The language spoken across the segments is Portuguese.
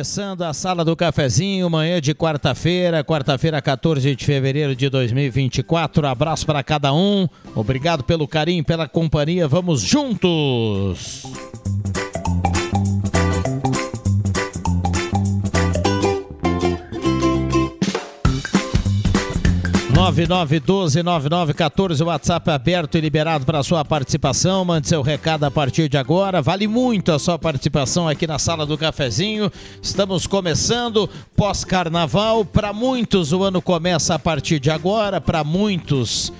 Começando a Sala do Cafezinho, manhã de quarta-feira, quarta-feira, 14 de fevereiro de 2024. Abraço para cada um. Obrigado pelo carinho, pela companhia. Vamos juntos! 99129914, o WhatsApp aberto e liberado para sua participação. Mande seu recado a partir de agora. Vale muito a sua participação aqui na sala do cafezinho. Estamos começando pós-carnaval. Para muitos, o ano começa a partir de agora. Para muitos,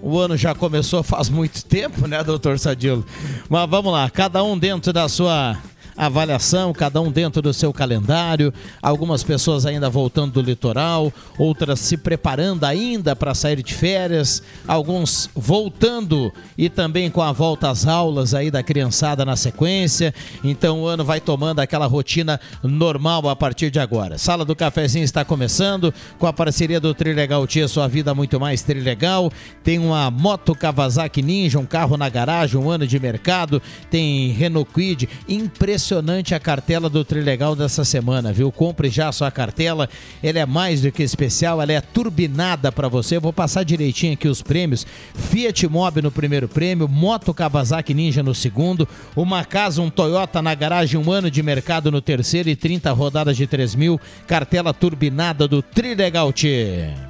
o ano já começou faz muito tempo, né, doutor Sadilo? Mas vamos lá, cada um dentro da sua avaliação, cada um dentro do seu calendário. Algumas pessoas ainda voltando do litoral, outras se preparando ainda para sair de férias, alguns voltando e também com a volta às aulas aí da criançada na sequência. Então o ano vai tomando aquela rotina normal a partir de agora. Sala do Cafezinho está começando com a parceria do Trilegal Tia, sua vida muito mais Trilegal. Tem uma moto Kawasaki Ninja, um carro na garagem, um ano de mercado. Tem Renault Quid, impressionante impressionante a cartela do Trilegal dessa semana, viu? Compre já a sua cartela, ela é mais do que especial, ela é turbinada para você. Eu vou passar direitinho aqui os prêmios. Fiat Mobi no primeiro prêmio, Moto Kawasaki Ninja no segundo, uma casa, um Toyota na garagem, um ano de mercado no terceiro e 30 rodadas de 3 mil. Cartela turbinada do Trilegal Tchê.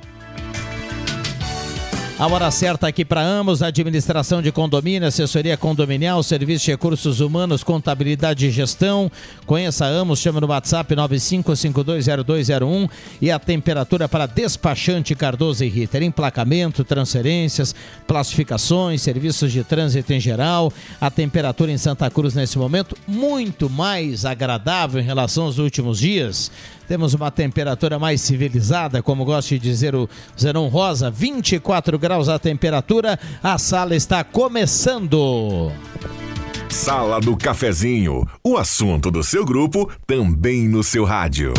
A hora certa aqui para Amos, administração de condomínio, assessoria condominial, serviço de recursos humanos, contabilidade e gestão. Conheça Amos, chama no WhatsApp 95520201 e a temperatura para despachante Cardoso e Ritter. Emplacamento, transferências, classificações, serviços de trânsito em geral. A temperatura em Santa Cruz nesse momento muito mais agradável em relação aos últimos dias. Temos uma temperatura mais civilizada, como gosta de dizer o Zenon Rosa, 24 graus a temperatura. A sala está começando. Sala do Cafezinho, o assunto do seu grupo também no seu rádio.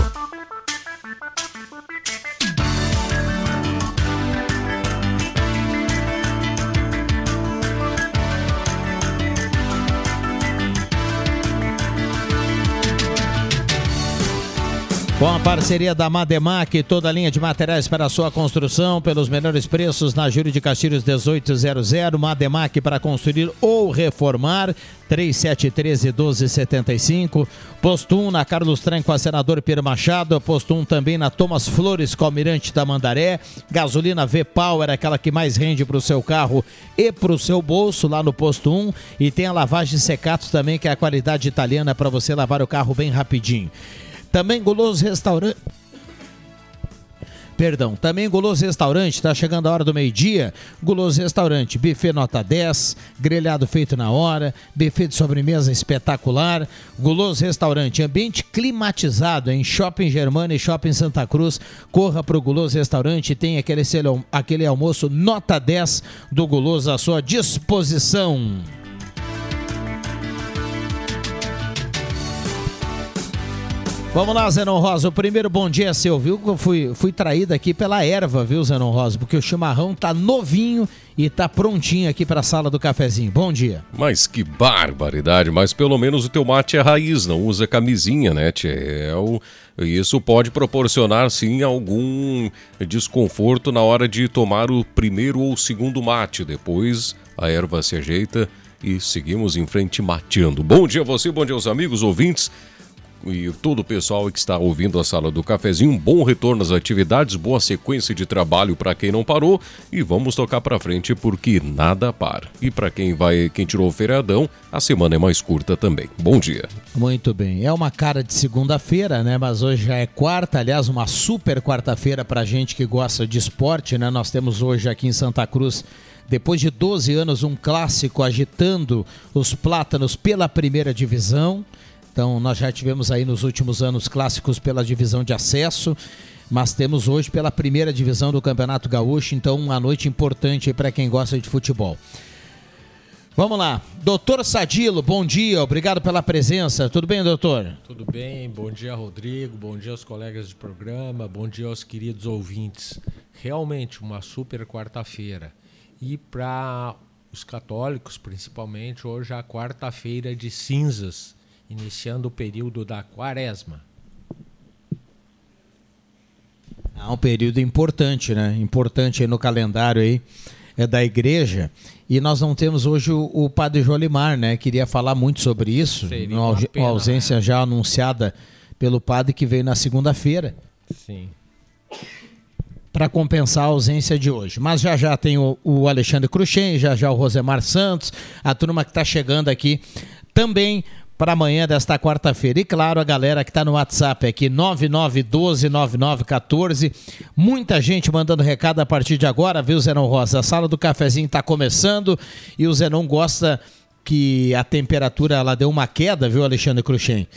Com a parceria da Mademac, toda a linha de materiais para sua construção, pelos melhores preços na Júlio de Castilhos 1800, Mademac para construir ou reformar, 3713 1275. Posto 1 na Carlos Tran com a senador Pedro Machado, posto 1 também na Thomas Flores com Almirante da Mandaré. Gasolina V-Power, aquela que mais rende para o seu carro e para o seu bolso lá no posto 1. E tem a lavagem secato também, que é a qualidade italiana para você lavar o carro bem rapidinho. Também Guloso Restaurante. Perdão, também Guloso Restaurante, está chegando a hora do meio-dia. Guloso Restaurante, buffet nota 10, grelhado feito na hora, buffet de sobremesa espetacular. Guloso Restaurante, ambiente climatizado em Shopping Germana e Shopping Santa Cruz. Corra para o Guloso Restaurante, tem aquele, aquele almoço nota 10 do Guloso à sua disposição. Vamos lá, Zenon Rosa. O primeiro bom dia é seu, viu? Eu fui, fui traído aqui pela erva, viu, Zenon Rosa? Porque o chimarrão tá novinho e tá prontinho aqui para a sala do cafezinho. Bom dia. Mas que barbaridade, mas pelo menos o teu mate é raiz, não usa camisinha, né, tchê? É o... Isso pode proporcionar, sim, algum desconforto na hora de tomar o primeiro ou segundo mate. Depois a erva se ajeita e seguimos em frente mateando. Bom dia a você, bom dia aos amigos ouvintes e todo o pessoal que está ouvindo a sala do cafezinho. Um bom retorno às atividades, boa sequência de trabalho para quem não parou e vamos tocar para frente porque nada para. E para quem vai, quem tirou o feriadão, a semana é mais curta também. Bom dia. Muito bem. É uma cara de segunda-feira, né? Mas hoje já é quarta, aliás, uma super quarta-feira para gente que gosta de esporte, né? Nós temos hoje aqui em Santa Cruz depois de 12 anos, um clássico agitando os plátanos pela primeira divisão. Então, nós já tivemos aí nos últimos anos clássicos pela divisão de acesso, mas temos hoje pela primeira divisão do Campeonato Gaúcho, então uma noite importante para quem gosta de futebol. Vamos lá. Doutor Sadilo, bom dia, obrigado pela presença. Tudo bem, doutor? Tudo bem, bom dia, Rodrigo, bom dia aos colegas de programa, bom dia aos queridos ouvintes. Realmente uma super quarta-feira. E para os católicos, principalmente, hoje é a quarta-feira de cinzas iniciando o período da quaresma. Há um período importante, né? Importante aí no calendário aí é da igreja. E nós não temos hoje o, o padre Jolimar, né? Queria falar muito sobre isso. Seria uma, pena, ausência né? já anunciada pelo padre que veio na segunda-feira. Sim. Para compensar a ausência de hoje. Mas já já tem o, o Alexandre Cruxem, já já o Rosemar Santos, a turma que está chegando aqui também para amanhã desta quarta-feira. E claro, a galera que está no WhatsApp aqui, 99129914. Muita gente mandando recado a partir de agora, viu, Zenon Rosa? A sala do cafezinho está começando e o Zenon gosta que a temperatura ela deu uma queda, viu, Alexandre Cruxem?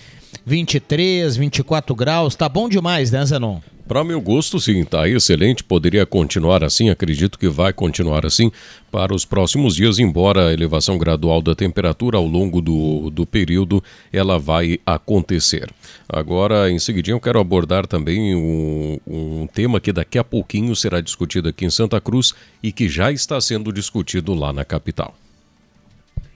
23, 24 graus, tá bom demais, né, Zenon? Para meu gosto, sim, tá excelente. Poderia continuar assim, acredito que vai continuar assim para os próximos dias, embora a elevação gradual da temperatura ao longo do, do período ela vai acontecer. Agora, em seguidinho, eu quero abordar também um, um tema que daqui a pouquinho será discutido aqui em Santa Cruz e que já está sendo discutido lá na capital.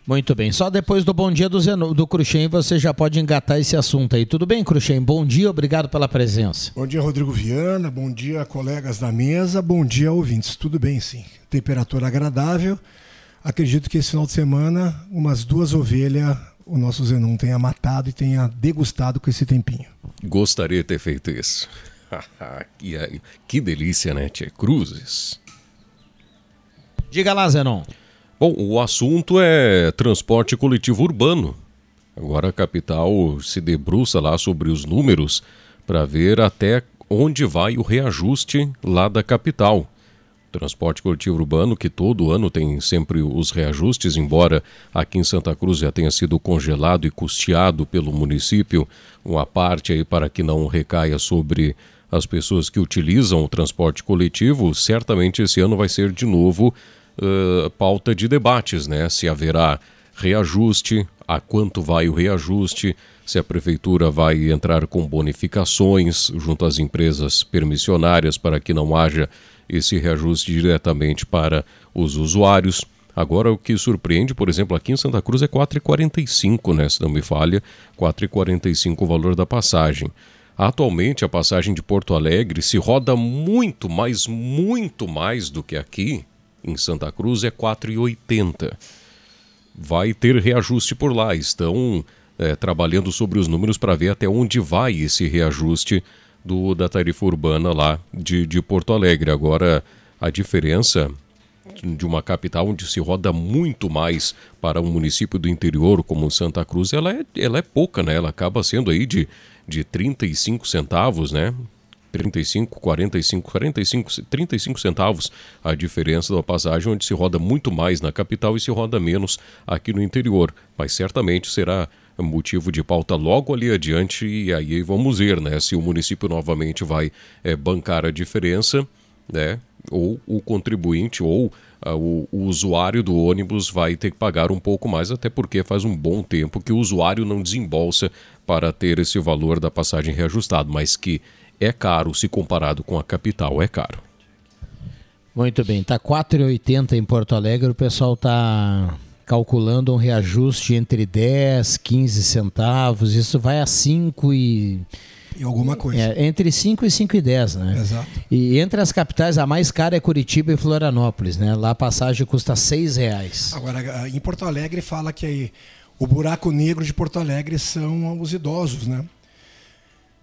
Muito bem. Só depois do bom dia do, Zeno, do Cruxem você já pode engatar esse assunto aí. Tudo bem, Cruxem? Bom dia, obrigado pela presença. Bom dia, Rodrigo Viana. Bom dia, colegas da mesa. Bom dia, ouvintes. Tudo bem, sim. Temperatura agradável. Acredito que esse final de semana, umas duas ovelhas o nosso Zenon tenha matado e tenha degustado com esse tempinho. Gostaria de ter feito isso. que, que delícia, né, Tia? Cruzes. Diga lá, Zenon. Bom, o assunto é transporte coletivo urbano. Agora a capital se debruça lá sobre os números para ver até onde vai o reajuste lá da capital. Transporte coletivo urbano, que todo ano tem sempre os reajustes, embora aqui em Santa Cruz já tenha sido congelado e custeado pelo município, uma parte aí para que não recaia sobre as pessoas que utilizam o transporte coletivo, certamente esse ano vai ser de novo uh, pauta de debates, né? Se haverá reajuste, a quanto vai o reajuste, se a prefeitura vai entrar com bonificações junto às empresas permissionárias para que não haja esse reajuste diretamente para os usuários. Agora, o que surpreende, por exemplo, aqui em Santa Cruz é 4,45, né? Se não me falha, 4,45 o valor da passagem. Atualmente, a passagem de Porto Alegre se roda muito mais, muito mais do que aqui em Santa Cruz é 4,80. Vai ter reajuste por lá. Estão é, trabalhando sobre os números para ver até onde vai esse reajuste do, da tarifa urbana lá de, de Porto Alegre. Agora, a diferença de uma capital onde se roda muito mais para um município do interior como Santa Cruz, ela é, ela é pouca, né? Ela acaba sendo aí de, de 35 centavos, né? 35, 45, 45, 35 centavos a diferença da passagem, onde se roda muito mais na capital e se roda menos aqui no interior. Mas certamente será motivo de pauta logo ali adiante e aí vamos ver, né, se o município novamente vai é, bancar a diferença, né, ou o contribuinte ou uh, o, o, usuário do ônibus vai ter que pagar um pouco mais, até porque faz um bom tempo que o usuário não desembolsa para ter esse valor da passagem reajustado, mas que é caro se comparado com a capital, é caro. Muito bem, tá 4,80 em Porto Alegre, o pessoal tá calculando um reajuste entre 10, 15 centavos, isso vai a 5 e e alguma coisa. É, entre 5 e 5 e 10, né? Exato. E entre as capitais, a mais cara é Curitiba e Florianópolis, né? Lá a passagem custa 6 reais. Agora, em Porto Alegre fala que aí, o buraco negro de Porto Alegre são os idosos, né?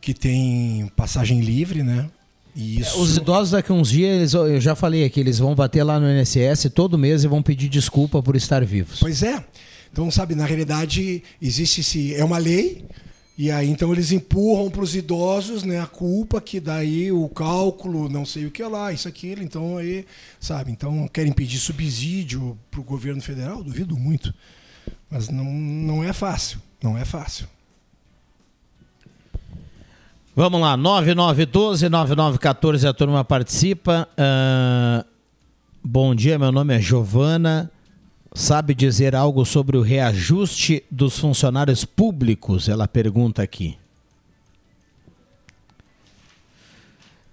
Que tem passagem livre, né? Isso... Os idosos daqui a uns dias, eles, eu já falei aqui, eles vão bater lá no INSS todo mês e vão pedir desculpa por estar vivos. Pois é. Então, sabe, na realidade, existe esse. É uma lei, e aí então eles empurram para os idosos né, a culpa, que daí o cálculo, não sei o que lá, isso, aquilo. Então aí, sabe, então querem pedir subsídio para o governo federal? Duvido muito. Mas não, não é fácil. Não é fácil. Vamos lá, 9912-9914, a turma participa. Uh, bom dia, meu nome é Giovana. Sabe dizer algo sobre o reajuste dos funcionários públicos? Ela pergunta aqui.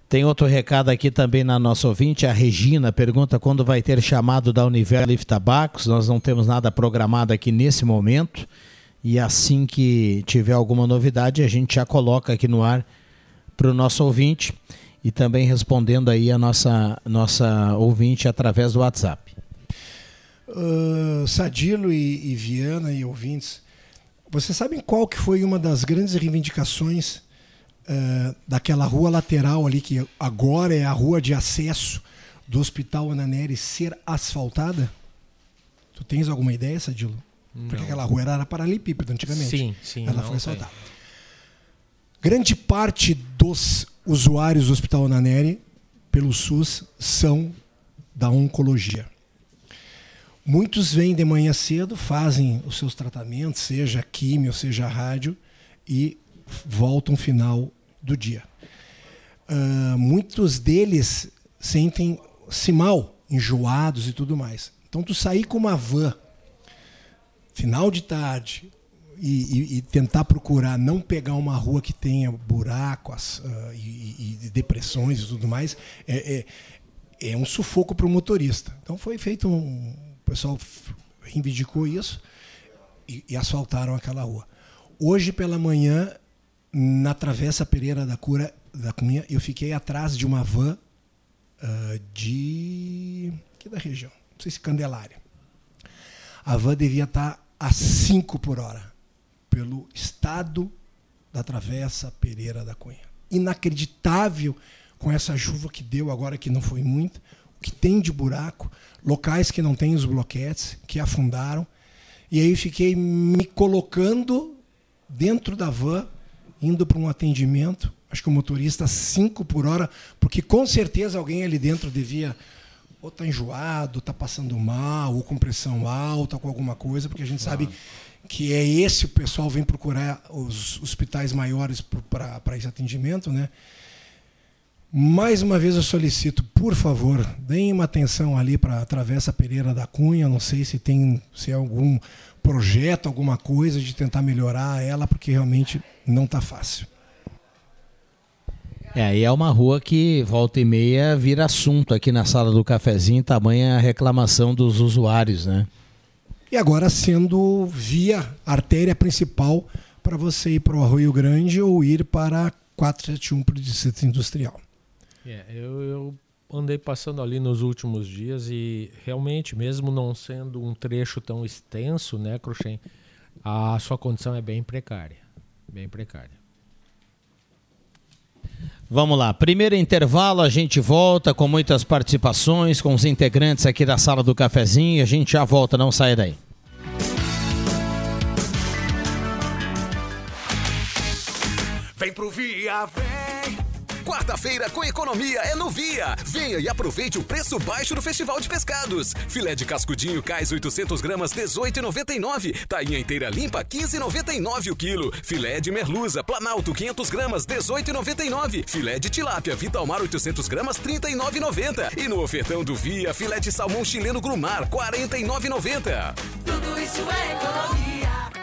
Tem outro recado aqui também na nossa ouvinte. A Regina pergunta quando vai ter chamado da Univer Lift Tabacos. Nós não temos nada programado aqui nesse momento. E assim que tiver alguma novidade, a gente já coloca aqui no ar para o nosso ouvinte e também respondendo aí a nossa, nossa ouvinte através do WhatsApp. Uh, Sadilo e, e, Viana e ouvintes, vocês sabem qual que foi uma das grandes reivindicações uh, daquela rua lateral ali, que agora é a rua de acesso do Hospital Ananeri, ser asfaltada? Tu tens alguma ideia, Sadilo? Não. Porque aquela rua era paralelepípedo antigamente. Sim, sim. Ela foi asfaltada. Grande parte dos usuários do Hospital Ananeri, pelo SUS, são da oncologia. Muitos vêm de manhã cedo, fazem os seus tratamentos, seja químio, seja rádio, e voltam final do dia. Uh, muitos deles sentem-se mal, enjoados e tudo mais. Então, tu sair com uma van, final de tarde, e, e, e, tentar procurar não pegar uma rua que tenha buracos uh, e, e, depressões e tudo mais, é, é, é um sufoco para o motorista. Então foi feito um, o pessoal reivindicou isso e, asfaltaram aquela rua. Hoje pela manhã, na Travessa Pereira da Cura da Cunha, eu fiquei atrás de uma van uh, de. que da região? Não sei se Candelária. A van devia estar a 5 por hora, pelo estado da Travessa Pereira da Cunha. Inacreditável com essa chuva que deu agora, que não foi muito, o que tem de buraco locais que não têm os bloquetes, que afundaram. E aí fiquei me colocando dentro da van, indo para um atendimento. Acho que o motorista 5 por hora, porque com certeza alguém ali dentro devia ou tá enjoado, tá passando mal, ou com pressão alta, com alguma coisa, porque a gente sabe que é esse o pessoal vem procurar os hospitais maiores para esse atendimento, né? Mais uma vez eu solicito, por favor, deem uma atenção ali para a Travessa Pereira da Cunha. Não sei se tem se é algum projeto, alguma coisa de tentar melhorar ela, porque realmente não está fácil. É, e é uma rua que volta e meia vira assunto aqui na sala do cafezinho, tamanha a reclamação dos usuários, né? E agora sendo via artéria principal para você ir para o Arroio Grande ou ir para 471 para o Distrito Industrial. É, eu, eu andei passando ali nos últimos dias e realmente, mesmo não sendo um trecho tão extenso, né, Cruxem, a sua condição é bem precária. Bem precária. Vamos lá, primeiro intervalo, a gente volta com muitas participações, com os integrantes aqui da sala do cafezinho, a gente já volta, não sai daí. Vem pro Via, vem! Quarta-feira com economia é no Via. Venha e aproveite o preço baixo do Festival de Pescados. Filé de cascudinho cais 800 gramas 18,99. Tainha inteira limpa 15,99 o quilo. Filé de merluza Planalto 500 gramas 18,99. Filé de tilápia Vitalmar 800 gramas 39,90. E no ofertão do Via filé de salmão chileno Grumar 49,90. Tudo isso é economia.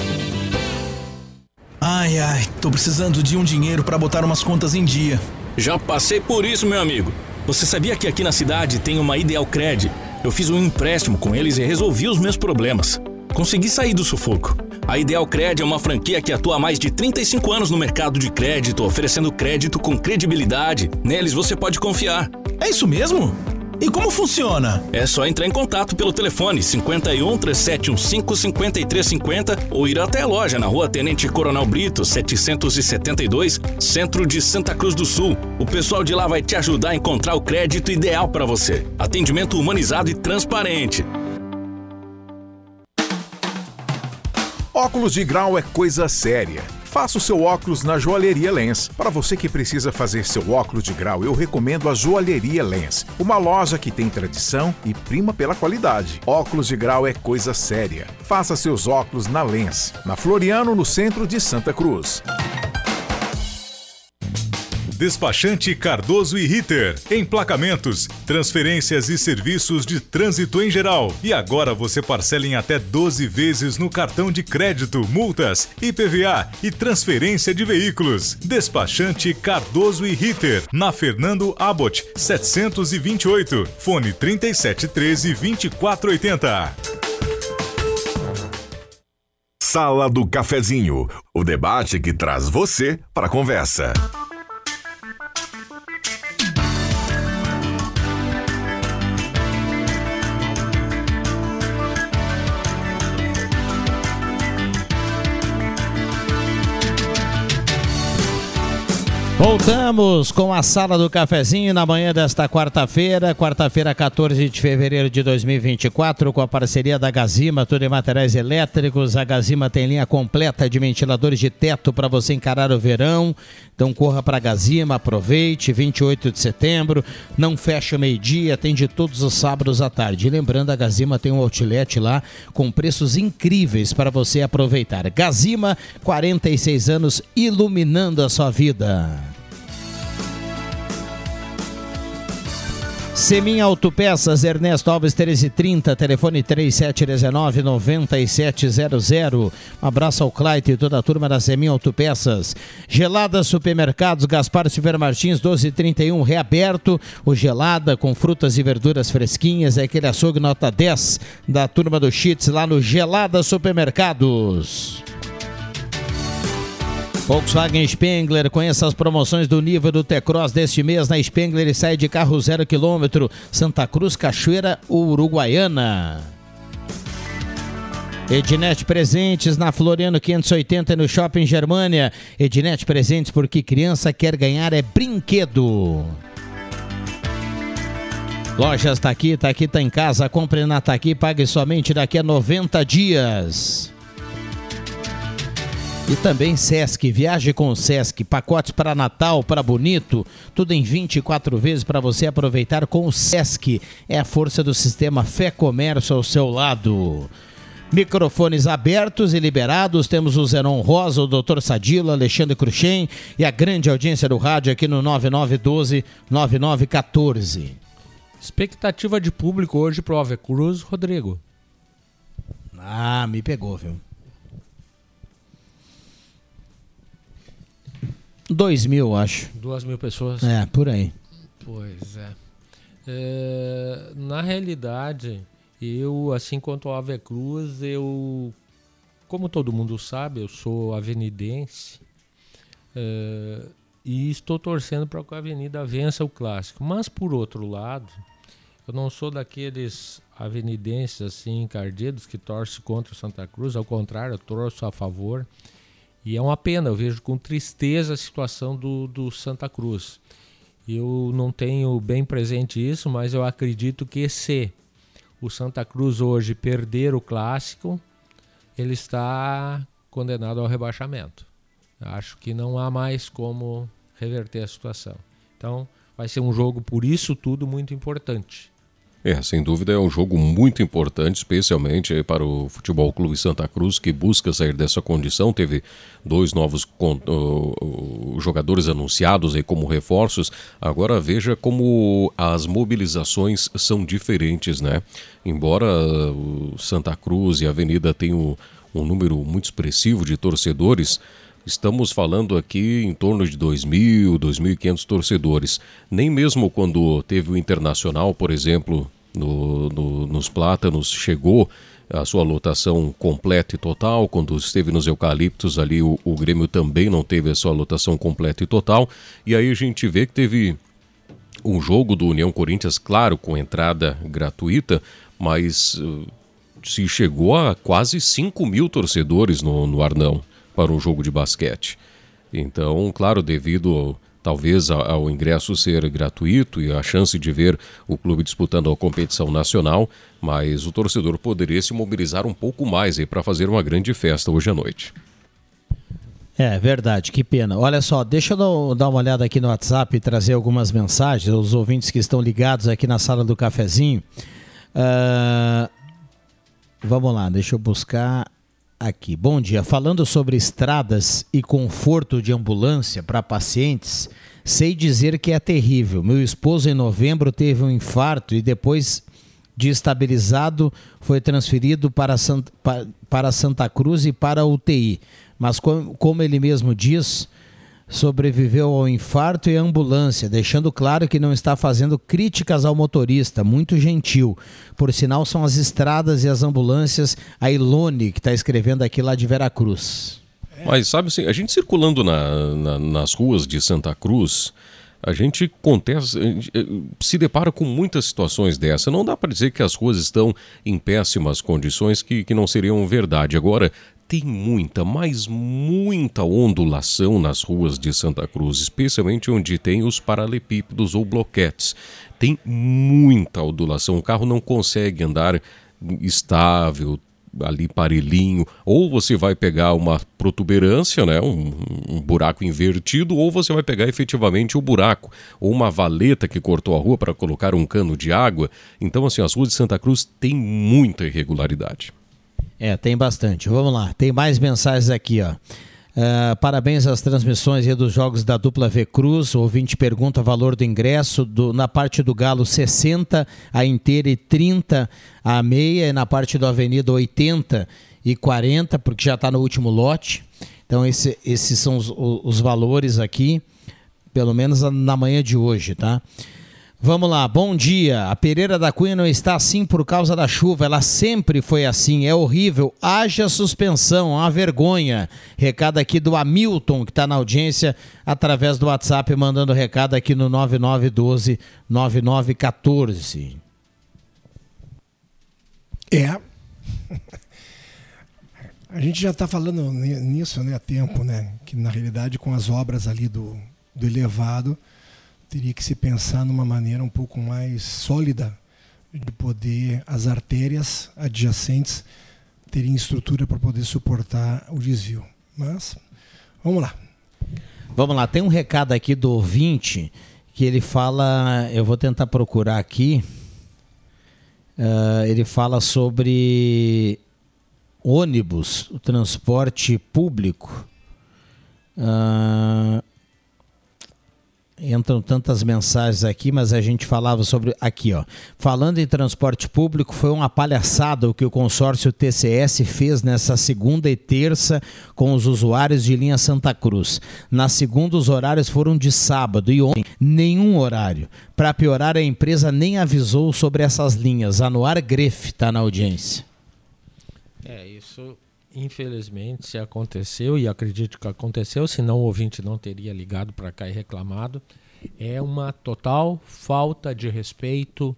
Ai, ai, tô precisando de um dinheiro para botar umas contas em dia. Já passei por isso, meu amigo. Você sabia que aqui na cidade tem uma Ideal Cred? Eu fiz um empréstimo com eles e resolvi os meus problemas. Consegui sair do sufoco. A Ideal Cred é uma franquia que atua há mais de 35 anos no mercado de crédito, oferecendo crédito com credibilidade. Neles você pode confiar. É isso mesmo? E como funciona? É só entrar em contato pelo telefone 51 3715 5350 ou ir até a loja na rua Tenente Coronel Brito, 772, centro de Santa Cruz do Sul. O pessoal de lá vai te ajudar a encontrar o crédito ideal para você. Atendimento humanizado e transparente. Óculos de grau é coisa séria. Faça o seu óculos na Joalheria Lens. Para você que precisa fazer seu óculos de grau, eu recomendo a Joalheria Lens, uma loja que tem tradição e prima pela qualidade. Óculos de grau é coisa séria. Faça seus óculos na Lens, na Floriano, no centro de Santa Cruz. Despachante Cardoso e Ritter. Emplacamentos, transferências e serviços de trânsito em geral. E agora você parcela em até 12 vezes no cartão de crédito, multas, IPVA e transferência de veículos. Despachante Cardoso e Ritter. Na Fernando Abbott, 728. Fone 3713 2480. Sala do Cafezinho, o debate que traz você para a conversa. Voltamos com a sala do cafezinho na manhã desta quarta-feira, quarta-feira, 14 de fevereiro de 2024, com a parceria da Gazima, tudo em materiais elétricos. A Gazima tem linha completa de ventiladores de teto para você encarar o verão. Então corra para a Gazima, aproveite, 28 de setembro, não fecha meio-dia, atende todos os sábados à tarde. E lembrando, a Gazima tem um outlet lá com preços incríveis para você aproveitar. Gazima, 46 anos, iluminando a sua vida. Semin Autopeças, Ernesto Alves 1330, telefone 3719-9700. Um abraço ao Claite e toda a turma da Semin Autopeças. Gelada Supermercados, Gaspar Silver Martins 1231, reaberto. O Gelada com frutas e verduras fresquinhas, é aquele açougue nota 10 da turma do Chits lá no Gelada Supermercados. Volkswagen Spengler, conheça as promoções do nível do T-Cross deste mês na Spengler e sai de carro zero quilômetro, Santa Cruz, Cachoeira, Uruguaiana. Ednet Presentes na Floriano 580 no Shopping Germânia. Ednet Presentes porque criança quer ganhar é brinquedo. Lojas tá aqui, tá tá em casa. Compre na Tá aqui, pague somente daqui a 90 dias. E também Sesc, viaje com o Sesc, pacotes para Natal, para Bonito, tudo em 24 vezes para você aproveitar com o Sesc. É a força do sistema Fé Comércio ao seu lado. Microfones abertos e liberados, temos o Zenon Rosa, o Dr. Sadilo, Alexandre Cruxem e a grande audiência do rádio aqui no 9912-9914. Expectativa de público hoje pro Ave Cruz, Rodrigo. Ah, me pegou, viu? 2 mil, acho. Duas mil pessoas? É, por aí. Pois é. é. Na realidade, eu, assim quanto ao Ave Cruz, eu como todo mundo sabe, eu sou avenidense uh, e estou torcendo para que a Avenida vença o clássico. Mas, por outro lado, eu não sou daqueles avenidenses assim, encardidos, que torce contra o Santa Cruz. Ao contrário, eu torço a favor. E é uma pena, eu vejo com tristeza a situação do, do Santa Cruz. Eu não tenho bem presente isso, mas eu acredito que se o Santa Cruz hoje perder o clássico, ele está condenado ao rebaixamento. Acho que não há mais como reverter a situação. Então, vai ser um jogo, por isso tudo, muito importante. É, sem dúvida é um jogo muito importante, especialmente para o Futebol Clube Santa Cruz, que busca sair dessa condição. Teve dois novos jogadores anunciados aí como reforços. Agora veja como as mobilizações são diferentes, né? Embora o Santa Cruz e a Avenida tenham um número muito expressivo de torcedores, Estamos falando aqui em torno de 2.000, 2.500 torcedores. Nem mesmo quando teve o Internacional, por exemplo, no, no, nos Plátanos, chegou a sua lotação completa e total. Quando esteve nos Eucaliptos ali, o, o Grêmio também não teve a sua lotação completa e total. E aí a gente vê que teve um jogo do União Corinthians, claro, com entrada gratuita, mas uh, se chegou a quase 5 mil torcedores no, no Arnão para um jogo de basquete. Então, claro, devido talvez ao ingresso ser gratuito e a chance de ver o clube disputando a competição nacional, mas o torcedor poderia se mobilizar um pouco mais para fazer uma grande festa hoje à noite. É verdade, que pena. Olha só, deixa eu dar uma olhada aqui no WhatsApp e trazer algumas mensagens, os ouvintes que estão ligados aqui na sala do cafezinho. Uh, vamos lá, deixa eu buscar aqui. Bom dia. Falando sobre estradas e conforto de ambulância para pacientes, sei dizer que é terrível. Meu esposo, em novembro, teve um infarto e depois de estabilizado, foi transferido para Santa, para Santa Cruz e para a UTI. Mas, como ele mesmo diz, sobreviveu ao infarto e à ambulância, deixando claro que não está fazendo críticas ao motorista, muito gentil. Por sinal, são as estradas e as ambulâncias, a Ilone, que está escrevendo aqui lá de Veracruz. Mas sabe assim, a gente circulando na, na, nas ruas de Santa Cruz, a gente contesta, eh, se depara com muitas situações dessa. Não dá para dizer que as ruas estão em péssimas condições, que, que não seriam verdade. Agora, tem muita, mas muita ondulação nas ruas de Santa Cruz, especialmente onde tem os paralelepípedos ou bloquetes. Tem muita ondulação, o carro não consegue andar estável, ali parelhinho, ou você vai pegar uma protuberância, né, um, um, buraco invertido, ou você vai pegar efetivamente o buraco, ou uma valeta que cortou a rua para colocar um cano de água. Então, assim, as ruas de Santa Cruz têm muita irregularidade. É, tem bastante. Vamos lá, tem mais mensagens aqui, ó. Uh, parabéns às transmissões e dos jogos da dupla V Cruz. O ouvinte pergunta valor do ingresso. Do, na parte do Galo, 60 a inteira e 30 a meia. E na parte do Avenida, 80 e 40, porque já está no último lote. Então, esse, esses são os, os valores aqui, pelo menos na manhã de hoje, tá? Vamos lá, bom dia. A Pereira da Cunha não está assim por causa da chuva, ela sempre foi assim, é horrível. Haja suspensão, uma vergonha. Recado aqui do Hamilton, que está na audiência, através do WhatsApp, mandando recado aqui no 9912-9914. É. A gente já está falando nisso né, há tempo, né? Que na realidade com as obras ali do, do elevado teria que se pensar numa maneira um pouco mais sólida de poder as artérias adjacentes terem estrutura para poder suportar o desvio. Mas vamos lá. Vamos lá, tem um recado aqui do ouvinte que ele fala, eu vou tentar procurar aqui. Uh, ele fala sobre ônibus, o transporte público. Uh, entram tantas mensagens aqui, mas a gente falava sobre aqui, ó. Falando em transporte público, foi uma palhaçada o que o consórcio TCS fez nessa segunda e terça com os usuários de linha Santa Cruz. Na segunda, os horários foram de sábado e ontem nenhum horário. Para piorar, a empresa nem avisou sobre essas linhas. Anuar Grefe está na audiência. Infelizmente, se aconteceu, e acredito que aconteceu, senão o ouvinte não teria ligado para cá e reclamado, é uma total falta de respeito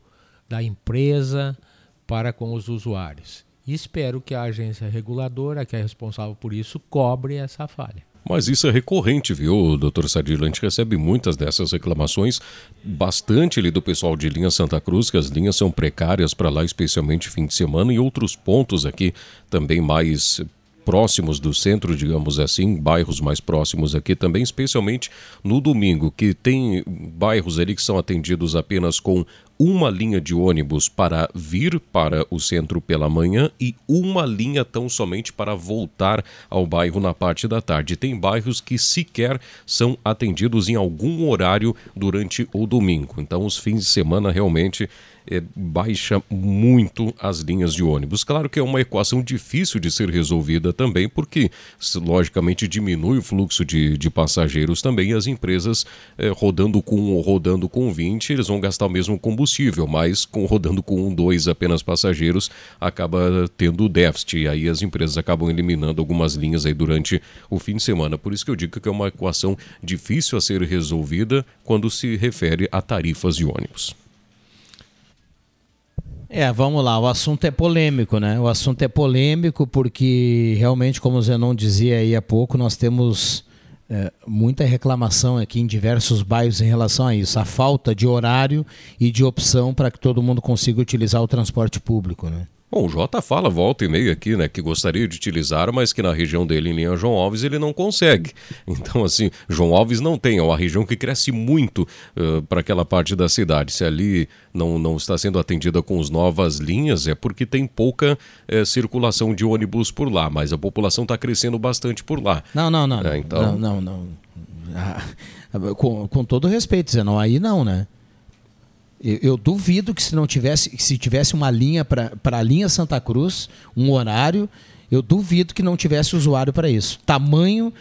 da empresa para com os usuários. E espero que a agência reguladora, que é responsável por isso, cobre essa falha. Mas isso é recorrente, viu, doutor Sadilo? A gente recebe muitas dessas reclamações, bastante ali do pessoal de linha Santa Cruz, que as linhas são precárias para lá, especialmente fim de semana, e outros pontos aqui também mais próximos do centro, digamos assim, bairros mais próximos aqui também, especialmente no domingo, que tem bairros ali que são atendidos apenas com uma linha de ônibus para vir para o centro pela manhã e uma linha tão somente para voltar ao bairro na parte da tarde. Tem bairros que sequer são atendidos em algum horário durante o domingo. Então, os fins de semana realmente é, baixa muito as linhas de ônibus. Claro que é uma equação difícil de ser resolvida também, porque logicamente diminui o fluxo de, de passageiros também as empresas é, rodando com rodando com 20, eles vão gastar o mesmo combustível, mas com rodando com um, dois apenas passageiros acaba tendo déficit e aí as empresas acabam eliminando algumas linhas aí durante o fim de semana. Por isso que eu digo que é uma equação difícil a ser resolvida quando se refere a tarifas de ônibus. É, vamos lá, o assunto é polêmico, né? O assunto é polêmico porque realmente, como o Zenon dizia aí há pouco, nós temos é, muita reclamação aqui em diversos bairros em relação a isso, a falta de horário e de opção para que todo mundo consiga utilizar o transporte público, né? Bom, o Jota fala volta e meia aqui, né, que gostaria de utilizar, mas que na região dele, em linha João Alves, ele não consegue. Então, assim, João Alves não tem, é uma região que cresce muito uh, para aquela parte da cidade. Se ali não, não está sendo atendida com as novas linhas, é porque tem pouca uh, circulação de ônibus por lá, mas a população está crescendo bastante por lá. Não, não, não. É, então... Não, não, não. Ah, com, com todo respeito, não, aí não, né? Eu, duvido que se não tivesse, se tivesse uma linha para a linha Santa Cruz, um horário, eu duvido que não tivesse usuário para isso. Tamanho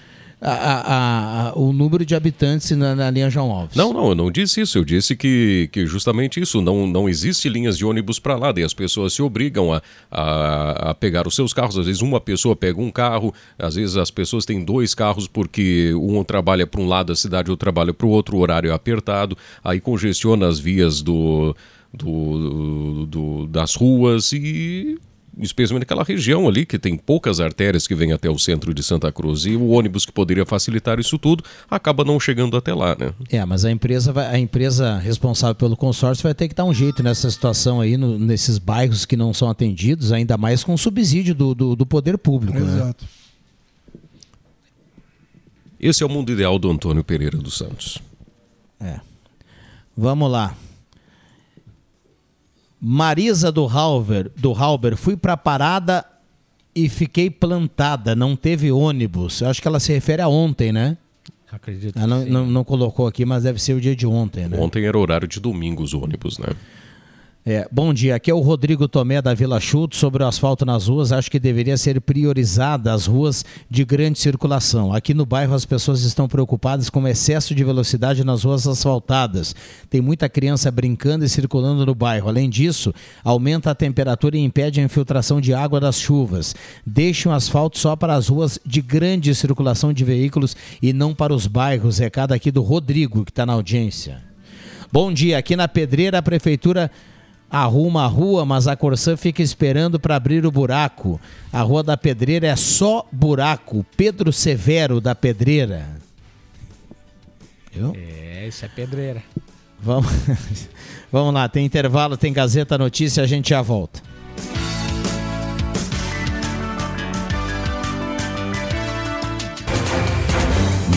a, a, o número de habitantes na, na, linha João Alves. Não, não, eu não disse isso. Eu disse que, que justamente isso. Não, não existe linhas de ônibus para lá. Daí as pessoas se obrigam a, a, a, pegar os seus carros. Às vezes uma pessoa pega um carro, às vezes as pessoas têm dois carros porque um trabalha para um lado da cidade, outro trabalha para o outro, o horário é apertado. Aí congestiona as vias do, do, do, das ruas e especialmente naquela região ali que tem poucas artérias que vêm até o centro de Santa Cruz e o ônibus que poderia facilitar isso tudo acaba não chegando até lá, né? É, mas a empresa vai, a empresa responsável pelo consórcio vai ter que dar um jeito nessa situação aí no, nesses bairros que não são atendidos, ainda mais com subsídio do, do, do poder público, né? Exato. Né? Esse é o mundo ideal do Antônio Pereira dos Santos. É. Vamos lá. Marisa do Halber, do Halber, fui para a parada e fiquei plantada, não teve ônibus. Eu acho que ela se refere a ontem, né? Acredito. Ela não, não, não, colocou aqui, mas deve ser o dia de ontem, né? Ontem era horário de domingo os ônibus, né? É, bom dia, aqui é o Rodrigo Tomé da Vila Chuto. Sobre o asfalto nas ruas, acho que deveria ser priorizada as ruas de grande circulação. Aqui no bairro as pessoas estão preocupadas com o excesso de velocidade nas ruas asfaltadas. Tem muita criança brincando e circulando no bairro. Além disso, aumenta a temperatura e impede a infiltração de água das chuvas. Deixe o asfalto só para as ruas de grande circulação de veículos e não para os bairros. Recado aqui do Rodrigo, que está na audiência. Bom dia, aqui na Pedreira, a prefeitura arruma a rua, mas a Corsã fica esperando para abrir o buraco. A Rua da Pedreira é só buraco. Pedro Severo da Pedreira. Viu? É, isso é pedreira. Vamos, Vamos lá, tem intervalo, tem Gazeta Notícia, a gente já volta.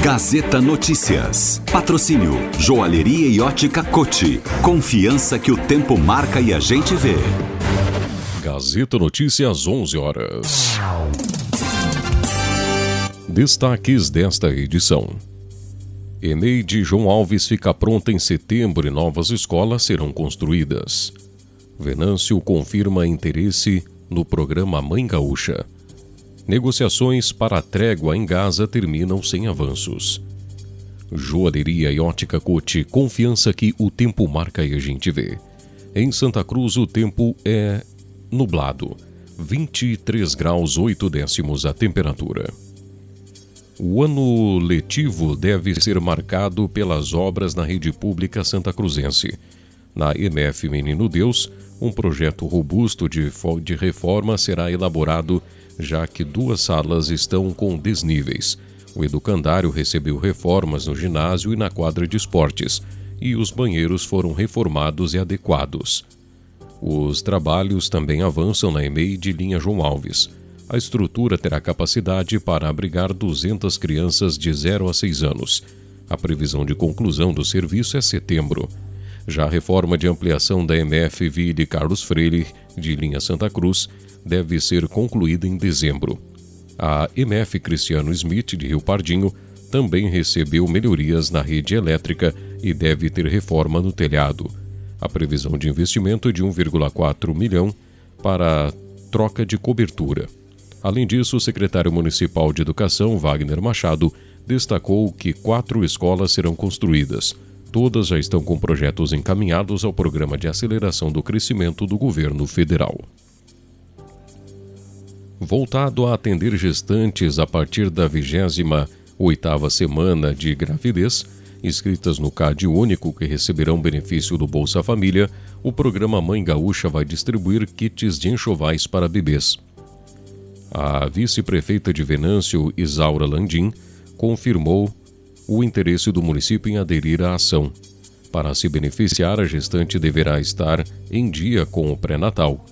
Gazeta Notícias. Patrocínio Joalheria e Ótica Cote. Confiança que o tempo marca e a gente vê. Gazeta Notícias 11 horas. Destaques desta edição. Eneide João Alves fica pronta em setembro e novas escolas serão construídas. Venâncio confirma interesse no programa Mãe Gaúcha. Negociações para a trégua em Gaza terminam sem avanços. Joalheria e ótica Cote, confiança que o tempo marca e a gente vê. Em Santa Cruz, o tempo é nublado. 23 graus 8 décimos a temperatura. O ano letivo deve ser marcado pelas obras na rede pública santa cruzense. Na MF Menino Deus, um projeto robusto de, de reforma será elaborado, já que duas salas estão com desníveis. O educandário recebeu reformas no ginásio e na quadra de esportes, e os banheiros foram reformados e adequados. Os trabalhos também avançam na EMEI de linha João Alves. A estrutura terá capacidade para abrigar 200 crianças de 0 a 6 anos. A previsão de conclusão do serviço é setembro. Já a reforma de ampliação da MF Ville Carlos Freire, de linha Santa Cruz, deve ser concluída em dezembro. A MF Cristiano Smith, de Rio Pardinho, também recebeu melhorias na rede elétrica e deve ter reforma no telhado. A previsão de investimento é de 1,4 milhão para troca de cobertura. Além disso, o secretário municipal de Educação, Wagner Machado, destacou que quatro escolas serão construídas. Todas já estão com projetos encaminhados ao Programa de Aceleração do Crescimento do Governo Federal. Voltado a atender gestantes a partir da 28ª semana de gravidez, inscritas no CAD único que receberão benefício do Bolsa Família, o programa Mãe Gaúcha vai distribuir kits de enxovais para bebês. A vice-prefeita de Venâncio, Isaura Landim, confirmou o interesse do município em aderir à ação. Para se beneficiar, a gestante deverá estar em dia com o pré-natal.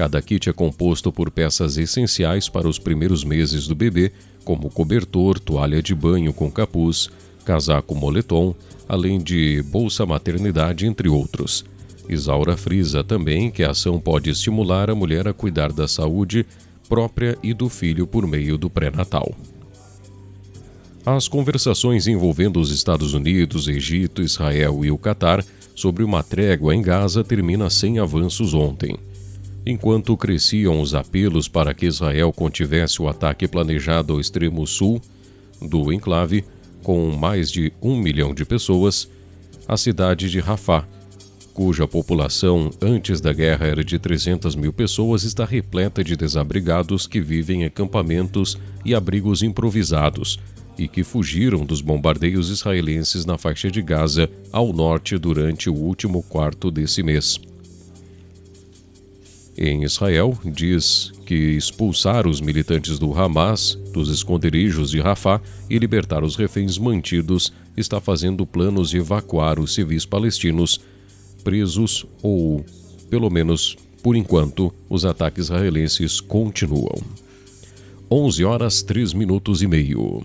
Cada kit é composto por peças essenciais para os primeiros meses do bebê, como cobertor, toalha de banho com capuz, casaco moletom, além de bolsa maternidade, entre outros. Isaura frisa também que a ação pode estimular a mulher a cuidar da saúde própria e do filho por meio do pré-natal. As conversações envolvendo os Estados Unidos, Egito, Israel e o Catar sobre uma trégua em Gaza termina sem avanços ontem. Enquanto cresciam os apelos para que Israel contivesse o ataque planejado ao extremo sul do enclave, com mais de um milhão de pessoas, a cidade de Rafah cuja população antes da guerra era de 300 mil pessoas, está repleta de desabrigados que vivem em acampamentos e abrigos improvisados e que fugiram dos bombardeios israelenses na faixa de Gaza ao norte durante o último quarto desse mês. Em Israel, diz que expulsar os militantes do Hamas dos esconderijos de Rafah e libertar os reféns mantidos está fazendo planos de evacuar os civis palestinos presos ou, pelo menos por enquanto, os ataques israelenses continuam. 11 horas 3 minutos e meio.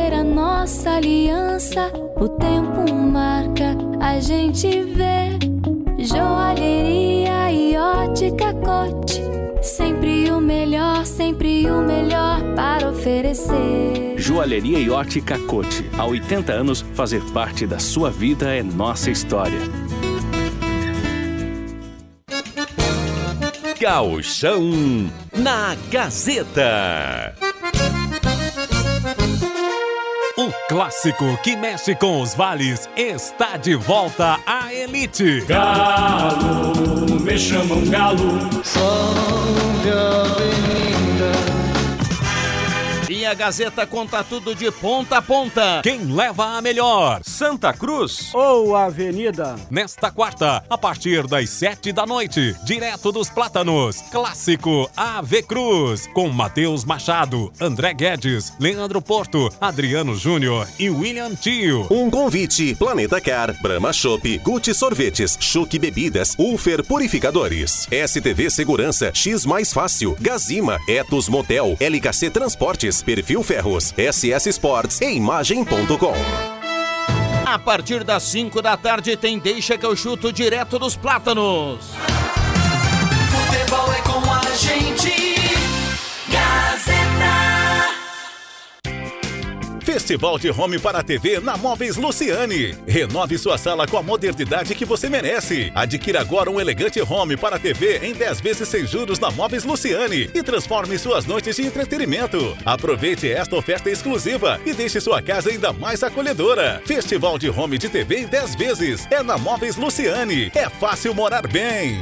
nossa aliança. O tempo marca, a gente vê. Joalheria e ótica cote. Sempre o melhor, sempre o melhor para oferecer. Joalheria e ótica cote. Há 80 anos, fazer parte da sua vida é nossa história. Gauchão na Gazeta. Clássico que mexe com os vales está de volta à elite. Galo, me chamam galo. Salve a Gazeta conta tudo de ponta a ponta. Quem leva a melhor? Santa Cruz ou Avenida? Nesta quarta, a partir das sete da noite, direto dos Plátanos, clássico AV Cruz, com Matheus Machado, André Guedes, Leandro Porto, Adriano Júnior e William Tio. Um convite: Planeta Car, Brahma Shop, Gucci Sorvetes, Chuque Bebidas, Ulfer Purificadores, STV Segurança, X Mais Fácil, Gazima, Etos Motel, LKC Transportes, Perfil Ferros, SS Sports e Imagem.com. A partir das 5 da tarde tem Deixa que eu chuto direto dos plátanos. Futebol é com Festival de Home para TV na Móveis Luciane. Renove sua sala com a modernidade que você merece. Adquira agora um elegante home para TV em 10 vezes sem juros na Móveis Luciane e transforme suas noites de entretenimento. Aproveite esta oferta exclusiva e deixe sua casa ainda mais acolhedora. Festival de Home de TV em 10 vezes é na Móveis Luciane. É fácil morar bem.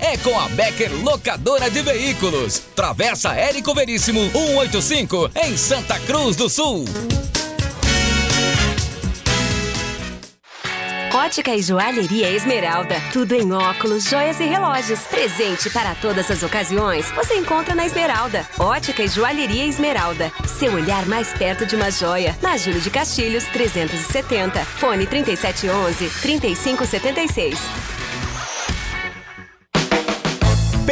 é com a Becker Locadora de Veículos. Travessa Érico Veríssimo 185 em Santa Cruz do Sul. Ótica e Joalheria Esmeralda. Tudo em óculos, joias e relógios. Presente para todas as ocasiões. Você encontra na Esmeralda. Ótica e Joalheria Esmeralda. Seu olhar mais perto de uma joia. Na Júlio de Castilhos, 370. Fone 3711 3576.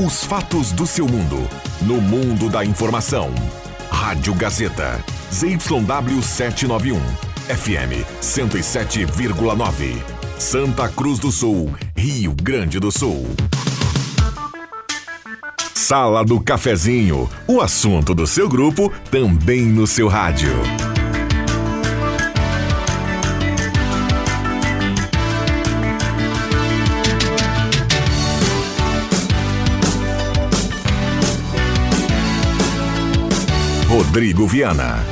Os fatos do seu mundo. No mundo da informação. Rádio Gazeta. ZYW 791. FM 107,9. Santa Cruz do Sul, Rio Grande do Sul. Sala do Cafezinho. O assunto do seu grupo também no seu rádio. Rodrigo Viana.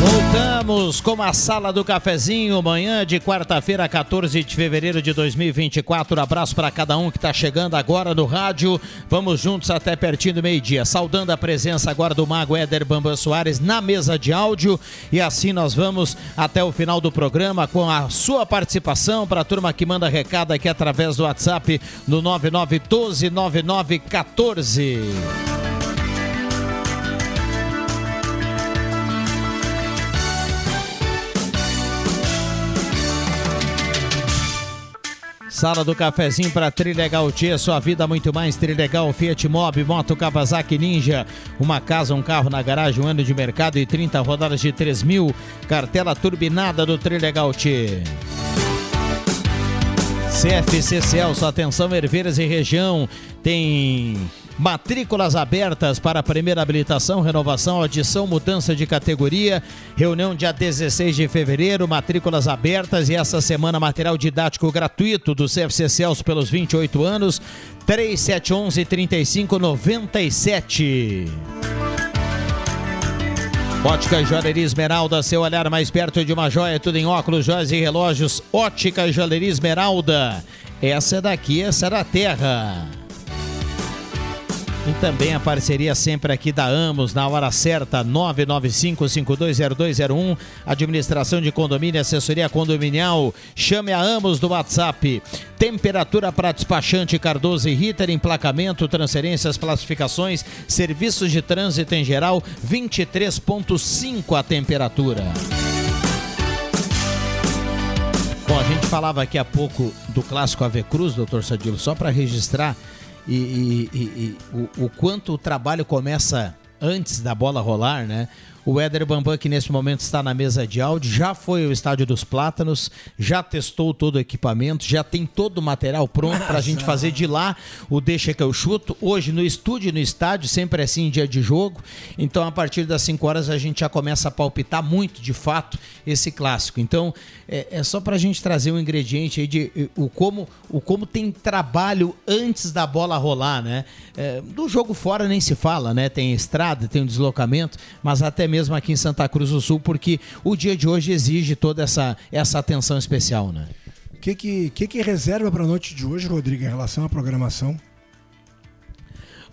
Voltamos com a sala do cafezinho, manhã de quarta-feira, 14 de fevereiro de 2024. Abraço para cada um que está chegando agora no rádio. Vamos juntos até pertinho do meio-dia. Saudando a presença agora do Mago Éder Bambam Soares na mesa de áudio. E assim nós vamos até o final do programa com a sua participação para a turma que manda recado aqui através do WhatsApp no 9912 9914. Sala do cafezinho para Trilegal Tia, sua vida muito mais. Trilegal Fiat Mobi, Moto Kawasaki Ninja, uma casa, um carro na garagem, um ano de mercado e 30 rodadas de 3 mil, cartela turbinada do Trilegal Tia. CFC Celso, atenção Herveiras e região, tem Matrículas abertas para a primeira habilitação, renovação, adição, mudança de categoria. Reunião dia 16 de fevereiro, matrículas abertas e essa semana material didático gratuito do CFC Celso pelos 28 anos. 3711 3597. Ótica Joalheria Esmeralda, seu olhar mais perto de uma joia, tudo em óculos, joias e relógios. Ótica Joalheria Esmeralda. Essa daqui, essa é da terra. E também a parceria sempre aqui da Amos, na hora certa, 995-520201. Administração de condomínio, assessoria condominial. Chame a Amos do WhatsApp. Temperatura para despachante Cardoso e Ritter, emplacamento, transferências, classificações, serviços de trânsito em geral, 23,5 a temperatura. Bom, a gente falava aqui há pouco do clássico Ave Cruz, doutor Sadilo, só para registrar e, e, e, o, o, quanto o trabalho começa antes da bola rolar, né? O Éder Bambam, que nesse momento está na mesa de áudio, já foi ao Estádio dos Plátanos, já testou todo o equipamento, já tem todo o material pronto para a gente fazer de lá o Deixa que eu chuto. Hoje no estúdio e no estádio, sempre assim, dia de jogo. Então, a partir das 5 horas, a gente já começa a palpitar muito, de fato, esse clássico. Então, é, é só para a gente trazer um ingrediente aí de o como, o como tem trabalho antes da bola rolar, né? É, do jogo fora nem se fala, né? Tem estrada, tem um deslocamento, mas até mesmo aqui em Santa Cruz do Sul, porque o dia de hoje exige toda essa, essa atenção especial, né? O que, que, que, que reserva para a noite de hoje, Rodrigo, em relação à programação?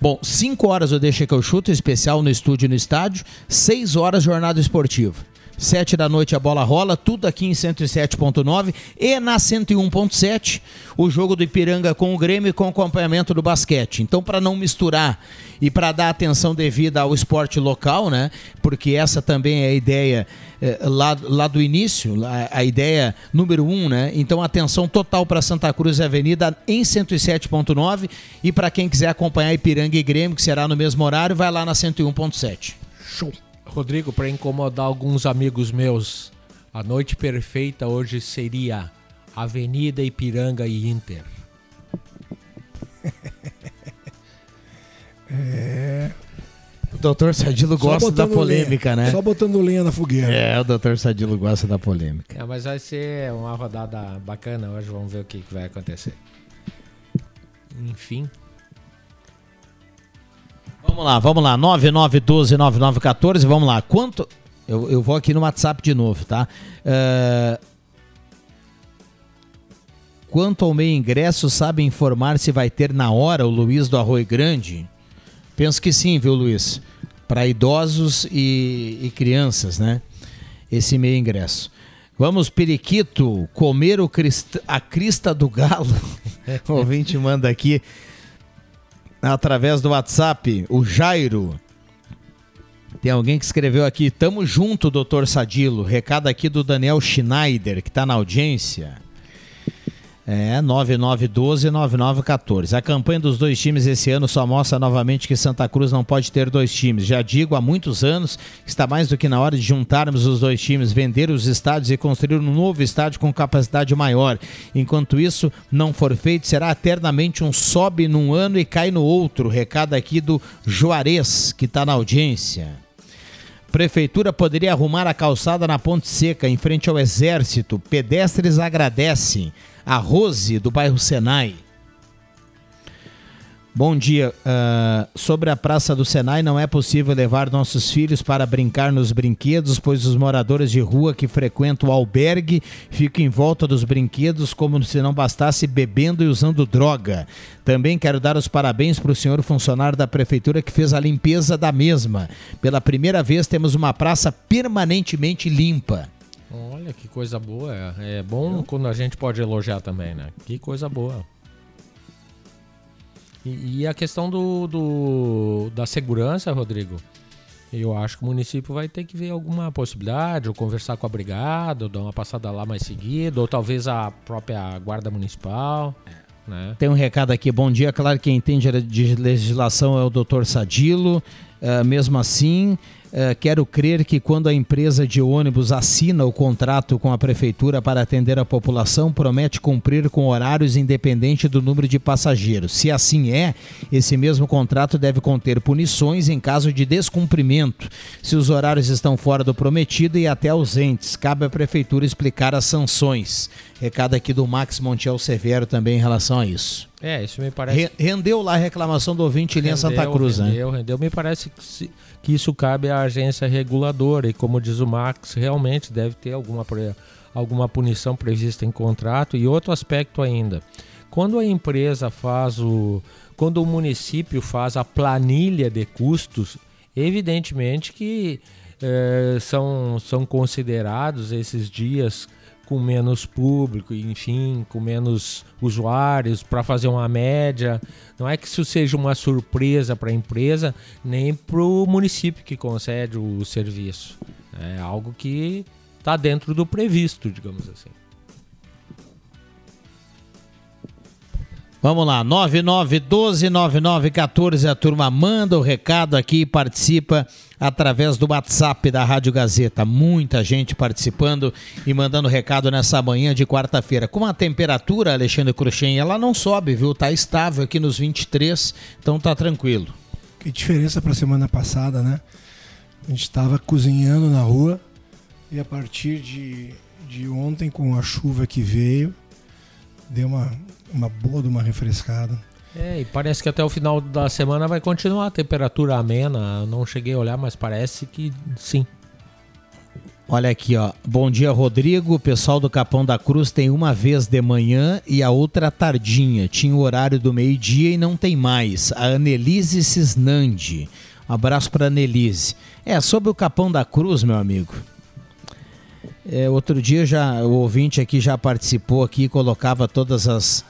Bom, 5 horas eu deixei que eu chuto, especial no estúdio e no estádio, 6 horas jornada esportiva. 7 da noite a bola rola, tudo aqui em 107.9 e na 101.7 o jogo do Ipiranga com o Grêmio com acompanhamento do basquete. Então, para não misturar e para dar atenção devida ao esporte local, né? Porque essa também é a ideia é, lá, lá do início, a, a, ideia número um, né? Então, atenção total para Santa Cruz Avenida em 107.9 e para quem quiser acompanhar Ipiranga e Grêmio, que será no mesmo horário, vai lá na 101.7. Show! Rodrigo, para incomodar alguns amigos meus, a noite perfeita hoje seria Avenida Ipiranga e Inter. é. O doutor Sadilo gosta da polêmica, lenha, né? Só botando lenha na fogueira. É, o doutor Sadilo gosta da polêmica. É, mas vai ser uma rodada bacana hoje, vamos ver o que, que vai acontecer. Enfim. Vamos lá, vamos lá. 9912-9914, vamos lá. Quanto. Eu, eu vou aqui no WhatsApp de novo, tá? Uh... Quanto ao meio ingresso, sabe informar se vai ter na hora o Luiz do Arroio Grande? Penso que sim, viu, Luiz? Para idosos e, e, crianças, né? Esse meio ingresso. Vamos, Periquito, comer o crist... a crista do galo. o ouvinte manda aqui através do WhatsApp, o Jairo. Tem alguém que escreveu aqui, tamo junto, doutor Sadilo. Recado aqui do Daniel Schneider, que está na audiência. É, 9912-9914. A campanha dos dois times esse ano só mostra novamente que Santa Cruz não pode ter dois times. Já digo há muitos anos está mais do que na hora de juntarmos os dois times, vender os estádios e construir um novo estádio com capacidade maior. Enquanto isso não for feito, será eternamente um sobe num ano e cai no outro. Recado aqui do Juarez, que está na audiência. Prefeitura poderia arrumar a calçada na Ponte Seca, em frente ao Exército. Pedestres agradecem a Rose, do bairro Senai. Bom dia. Uh, sobre a Praça do Senai, não é possível levar nossos filhos para brincar nos brinquedos, pois os moradores de rua que frequentam o albergue ficam em volta dos brinquedos como se não bastasse bebendo e usando droga. Também quero dar os parabéns para o senhor funcionário da prefeitura que fez a limpeza da mesma. Pela primeira vez temos uma praça permanentemente limpa. Olha que coisa boa. É bom quando a gente pode elogiar também, né? Que coisa boa. E, e a questão do, do, da segurança, Rodrigo, eu acho que o município vai ter que ver alguma possibilidade, ou conversar com a brigada, ou dar uma passada lá mais seguida, ou talvez a própria guarda municipal. Né? Tem um recado aqui, bom dia. Claro que quem entende de legislação é o doutor Sadilo. Uh, mesmo assim, Uh, quero crer que quando a empresa de ônibus assina o contrato com a prefeitura para atender a população, promete cumprir com horários independente do número de passageiros. Se assim é, esse mesmo contrato deve conter punições em caso de descumprimento, se os horários estão fora do prometido e até ausentes. Cabe à prefeitura explicar as sanções. Recado aqui do Max Montiel Severo também em relação a isso. É, isso me parece. Rendeu lá a reclamação do ouvinte em Santa Cruz, rendeu, né? Rendeu, rendeu. Me parece que se que isso cabe à agência reguladora e como diz o Max, realmente deve ter alguma, alguma punição prevista em contrato e outro aspecto ainda. Quando a empresa faz o. Quando o município faz a planilha de custos, evidentemente que eh, são, são considerados esses dias com menos público, enfim, com menos usuários, para fazer uma média. Não é que isso seja uma surpresa para a empresa, nem para o município que concede o serviço. É algo que está dentro do previsto, digamos assim. Vamos lá, 99129914, a turma manda o recado aqui e participa através do WhatsApp da Rádio Gazeta. Muita gente participando e mandando recado nessa manhã de quarta-feira. Com a temperatura, Alexandre Cruxem, ela não sobe, viu? Tá estável aqui nos 23, então tá tranquilo. Que diferença para semana passada, né? A gente estava cozinhando na rua e a partir de, de ontem, com a chuva que veio, deu uma, uma boa de uma refrescada. É, e parece que até o final da semana vai continuar a temperatura amena. Não cheguei a olhar, mas parece que sim. Olha aqui, ó. Bom dia, Rodrigo. O pessoal do Capão da Cruz tem uma vez de manhã e a outra tardinha. Tinha o horário do meio-dia e não tem mais. A Anelise Cisnandi. Um abraço para Anelise. É, sobre o Capão da Cruz, meu amigo. É, outro dia já o ouvinte aqui já participou aqui, colocava todas as,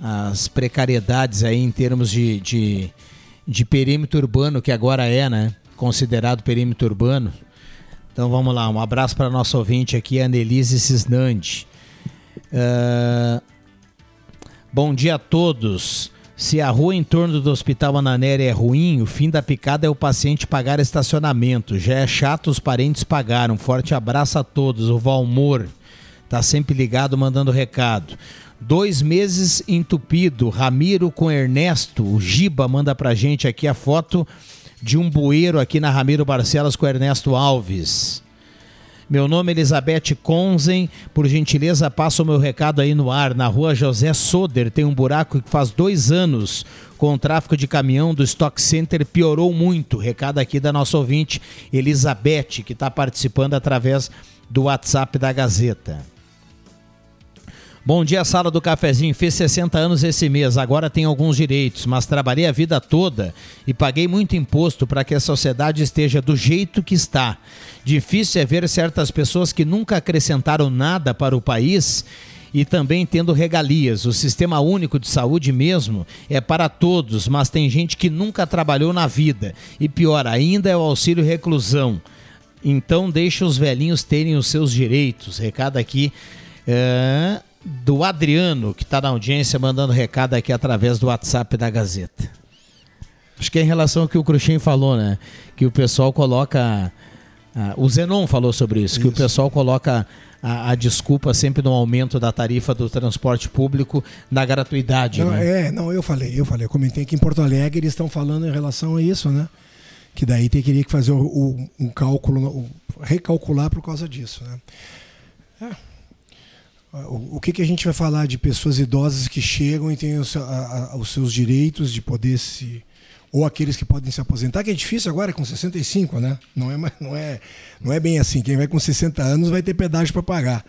as precariedades aí em termos de, de, de perímetro urbano, que agora é, né? Considerado perímetro urbano. Então vamos lá, um abraço para nosso ouvinte aqui, Anelise Cisnandi. Uh, bom dia a todos. Se a rua em torno do Hospital Ananera é ruim, o fim da picada é o paciente pagar estacionamento. Já é chato os parentes pagar. Um forte abraço a todos. O Valmor tá sempre ligado, mandando recado. Dois meses entupido. Ramiro com Ernesto. O Giba manda pra gente aqui a foto de um bueiro aqui na Ramiro Barcelos com Ernesto Alves. Meu nome é Elizabeth Conzen. Por gentileza, passa o meu recado aí no ar. Na rua José Soder tem um buraco que faz dois anos com o tráfego de caminhão do Stock Center piorou muito. Recado aqui da nossa ouvinte Elizabeth, que está participando através do WhatsApp da Gazeta. Bom dia, sala do cafezinho. Fiz 60 anos esse mês, agora tenho alguns direitos, mas trabalhei a vida toda e paguei muito imposto para que a sociedade esteja do jeito que está. Difícil é ver certas pessoas que nunca acrescentaram nada para o país e também tendo regalias. O sistema único de saúde mesmo é para todos, mas tem gente que nunca trabalhou na vida. E pior ainda é o auxílio reclusão. Então deixa os velhinhos terem os seus direitos. Recado aqui. É do Adriano, que está na audiência, mandando recado aqui através do WhatsApp da Gazeta. Acho que é em relação ao que o Cruxem falou, né? Que o pessoal coloca. Uh, o Zenon falou sobre isso, isso. que o pessoal coloca a, a, desculpa sempre no aumento da tarifa do transporte público na gratuidade. Não, né? É, não, eu falei, eu falei, eu comentei que em Porto Alegre eles estão falando em relação a isso, né? Que daí teria que fazer o, o, um cálculo, o, recalcular por causa disso, né? É o que, que a gente vai falar de pessoas idosas que chegam e têm os, a, a, os seus direitos de poder se ou aqueles que podem se aposentar, que é difícil agora com 65, né? Não é, não é, não é bem assim. Quem vai com 60 anos vai ter pedágio para pagar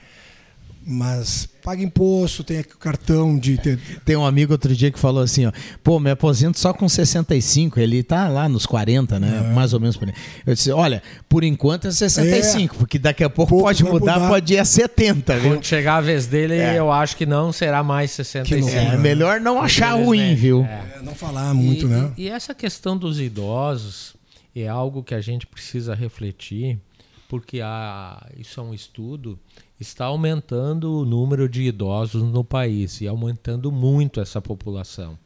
mas paga imposto, tem cartão de. Tem um amigo outro dia que falou assim: ó, pô, me aposento só com 65, ele tá lá nos 40, né? É. Mais ou menos por aí. Eu disse: olha, por enquanto é 65, é. porque daqui a pouco, pouco pode mudar, mudar, pode ir a 70. Viu? Quando chegar a vez dele, é. eu acho que não será mais 65. Não, é melhor não achar ruim, viu? É, não falar muito, e, né? E, e essa questão dos idosos é algo que a gente precisa refletir, porque há, isso é um estudo está aumentando o número de idosos no país e aumentando muito essa população.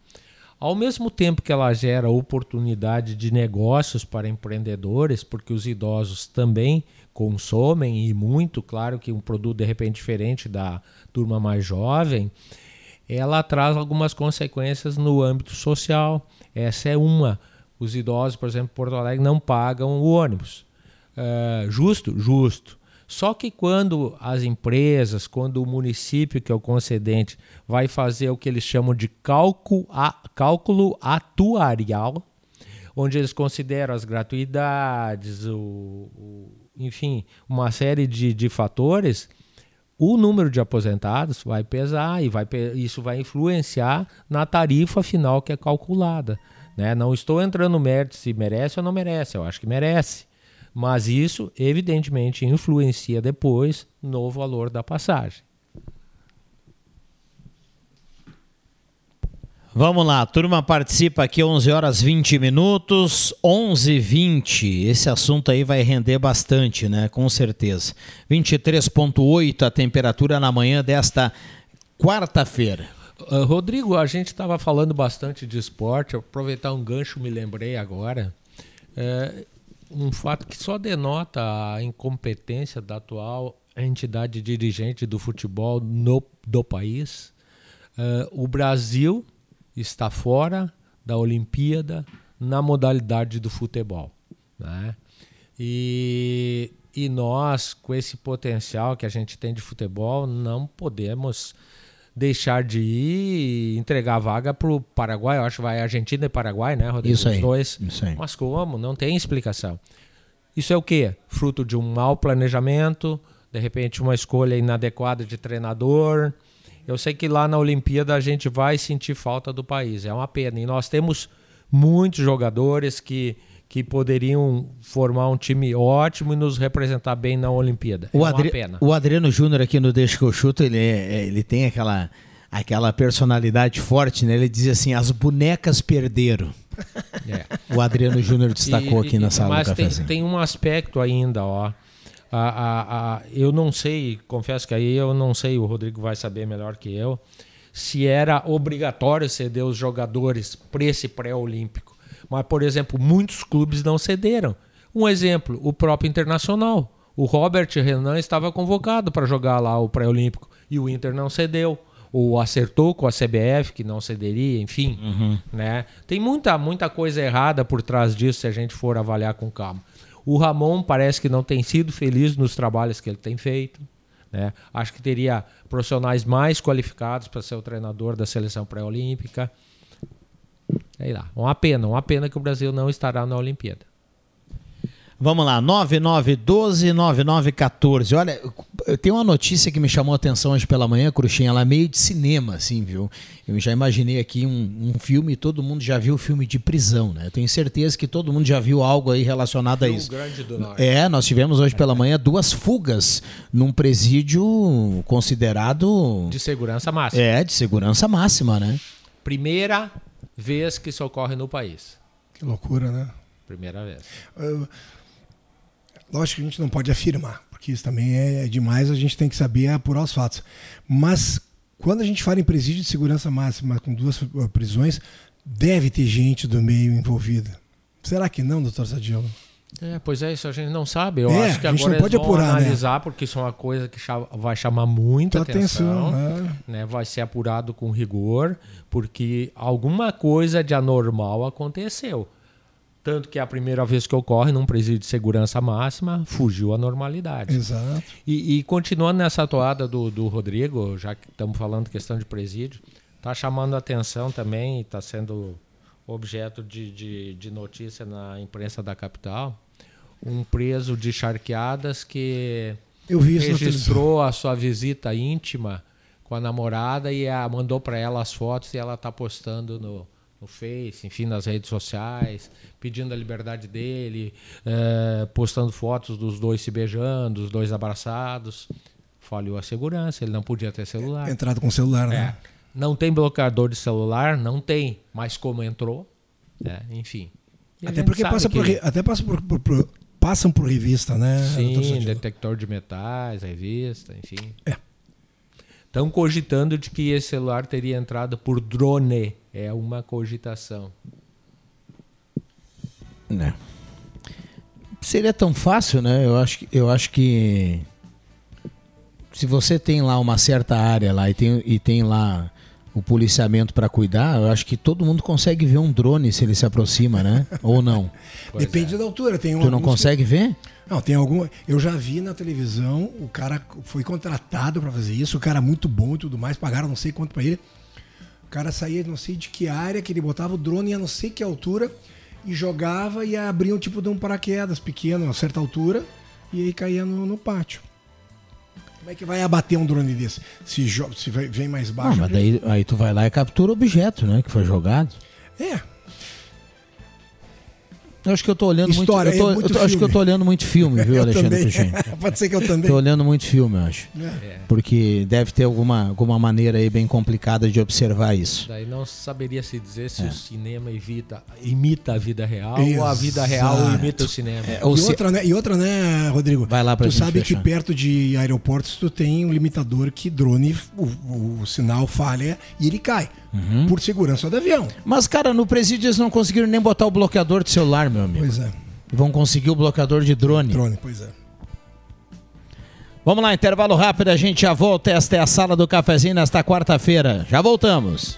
Ao mesmo tempo que ela gera oportunidade de negócios para empreendedores, porque os idosos também consomem e muito, claro que um produto de repente diferente da turma mais jovem, ela traz algumas consequências no âmbito social. Essa é uma. Os idosos, por exemplo, em Porto Alegre não pagam o ônibus. Uh, justo? Justo. Só que quando as empresas, quando o município, que é o concedente, vai fazer o que eles chamam de cálculo, cálculo atuarial, onde eles consideram as gratuidades, o, o enfim, uma série de, de fatores, o número de aposentados vai pesar e vai, isso vai influenciar na tarifa final que é calculada. Né? Não estou entrando no mérito se merece ou não merece, eu acho que merece. Mas isso, evidentemente, influencia depois no valor da passagem. Vamos lá, turma participa aqui 11 horas 20 minutos, 11 20. Esse assunto aí vai render bastante, né? Com certeza. 23.8 a temperatura na manhã desta quarta-feira. Uh, Rodrigo, a gente estava falando bastante de esporte, aproveitar um gancho, me lembrei agora. É, um fato que só denota a incompetência da atual entidade dirigente do futebol no, do país. Uh, o Brasil está fora da Olimpíada na modalidade do futebol. Né? E, e nós, com esse potencial que a gente tem de futebol, não podemos deixar de ir e entregar a vaga para o Paraguai. Eu acho que vai Argentina e Paraguai, né, Rodrigo? Isso aí. Os dois. Isso aí. Mas como? Não tem explicação. Isso é o quê? Fruto de um mau planejamento, de repente uma escolha inadequada de treinador, eu sei que lá na Olimpíada a gente vai sentir falta do país, é uma pena. E nós temos muitos jogadores que, que poderiam formar um time ótimo e nos representar bem na Olimpíada. O, é Adri o Adriano Júnior aqui no Deixa que eu chuto, ele, é- ele tem aquela, aquela personalidade forte, né? Ele diz assim, as bonecas perderam. É. O Adriano Júnior destacou E- aqui e- na sala Mas do tem, cafezinho. tem um aspecto ainda, ó. A, a, a, eu não sei, confesso que aí eu não sei, o Rodrigo vai saber melhor que eu, se era obrigatório ceder os jogadores para esse pré-olímpico. Mas, por exemplo, muitos clubes não cederam. Um exemplo, o próprio Internacional. O Robert Renan estava convocado para jogar lá o pré-olímpico e o Inter não cedeu. Ou acertou com a CBF que não cederia, enfim. Né? Tem muita, muita coisa errada por trás disso se a gente for avaliar com calma. O Ramon parece que não tem sido feliz nos trabalhos que ele tem feito. Né? Acho que teria profissionais mais qualificados para ser o treinador da seleção pré-olímpica. Sei lá, uma pena, uma pena que o Brasil não estará na Olimpíada. Vamos lá, 9912-9914. Olha, tem uma notícia que me chamou a atenção hoje pela manhã, Cruxinha, ela é meio de cinema, assim, viu? Eu já imaginei aqui um, um filme, todo mundo já viu o filme de prisão, né? Eu tenho certeza que todo mundo já viu algo aí relacionado a isso. Grande do Norte. É, nós tivemos hoje pela manhã duas fugas num presídio considerado. De segurança máxima. É, de segurança máxima, né? Primeira vez que isso ocorre no país. Que loucura, né? Primeira vez. Uh, lógico que a gente não pode afirmar, porque isso também é demais, a gente tem que saber apurar os fatos. Mas quando a gente fala em presídio de segurança máxima com duas uh, prisões, deve ter gente do meio envolvida. Será que não, doutor Sadilo? É, pois é, isso a gente não sabe. Eu É, acho que a gente agora não pode eles vão apurar, né? analisar, porque isso é uma coisa que vai chamar muita atenção. atenção, é. né? Vai ser apurado com rigor, porque alguma coisa de anormal aconteceu. Tanto que é a primeira vez que ocorre num presídio de segurança máxima, fugiu a normalidade. Exato. E, e continuando nessa toada do, do Rodrigo, já que estamos falando questão de presídio, está chamando atenção também, está sendo objeto de, de, de notícia na imprensa da capital, um preso de charqueadas que registrou a sua visita íntima com a namorada e a, mandou para ela as fotos e ela está postando no, no Face, enfim, nas redes sociais, pedindo a liberdade dele, eh, postando fotos dos dois se beijando, dos dois abraçados. Falhou a segurança, ele não podia ter celular. Entrado com celular, né? É. Não tem bloqueador de celular, não tem, mas como entrou, né? enfim. Até porque passa por, que- re- até passa por, por- por- passam por revista, né? Sim, detector de metais, revista, enfim. É. Estão cogitando de que esse celular teria entrado por drone. É uma cogitação. Né? Seria tão fácil, né? Eu acho, que- eu acho que se você tem lá uma certa área lá e tem, e tem lá o policiamento para cuidar, eu acho que todo mundo consegue ver um drone se ele se aproxima, né? Ou não? Depende da altura. Tem Tu não alguns que- consegue ver? Não, tem algum. Eu já vi na televisão, o cara foi contratado para fazer isso, o cara muito bom e tudo mais, pagaram não sei quanto para ele. O cara saía não sei de que área, que ele botava o drone a não sei que altura e jogava e abria um tipo de um paraquedas pequeno, a certa altura, e aí caía no, no pátio. Como é que vai abater um drone desse? Se, se vem mais baixo. Ah, mas daí aí tu vai lá e captura o objeto, né? Que foi jogado. É, eu acho que eu tô olhando História, muito. Eu, tô, é muito eu tô, acho que eu tô olhando muito filme, viu, Alexandre Puxem? Pode ser que eu também. Tô olhando muito filme, eu acho. É. Porque deve ter alguma, alguma maneira aí bem complicada de observar isso. Daí não saberia se dizer se é. o cinema evita, imita a vida real Exato. ou a vida real imita o cinema. É, e, outra, né, e outra, né, Rodrigo? Vai lá pra Tu sabe fechar. que perto de aeroportos tu tem um limitador que drone, o, o, o sinal falha e ele cai. Uhum. Por segurança do avião. Mas, cara, no presídio eles não conseguiram nem botar o bloqueador de celular, meu amigo. Pois é. Vão conseguir o bloqueador de drone. Drone, pois é. Vamos lá, intervalo rápido, a gente já volta. Esta é a sala do cafezinho nesta quarta-feira. Já voltamos.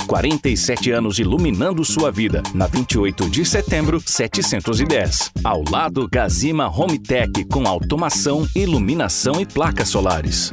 47 anos iluminando sua vida. Na 28 de setembro, 710. Ao lado, Gazima Home Tech com automação, iluminação e placas solares.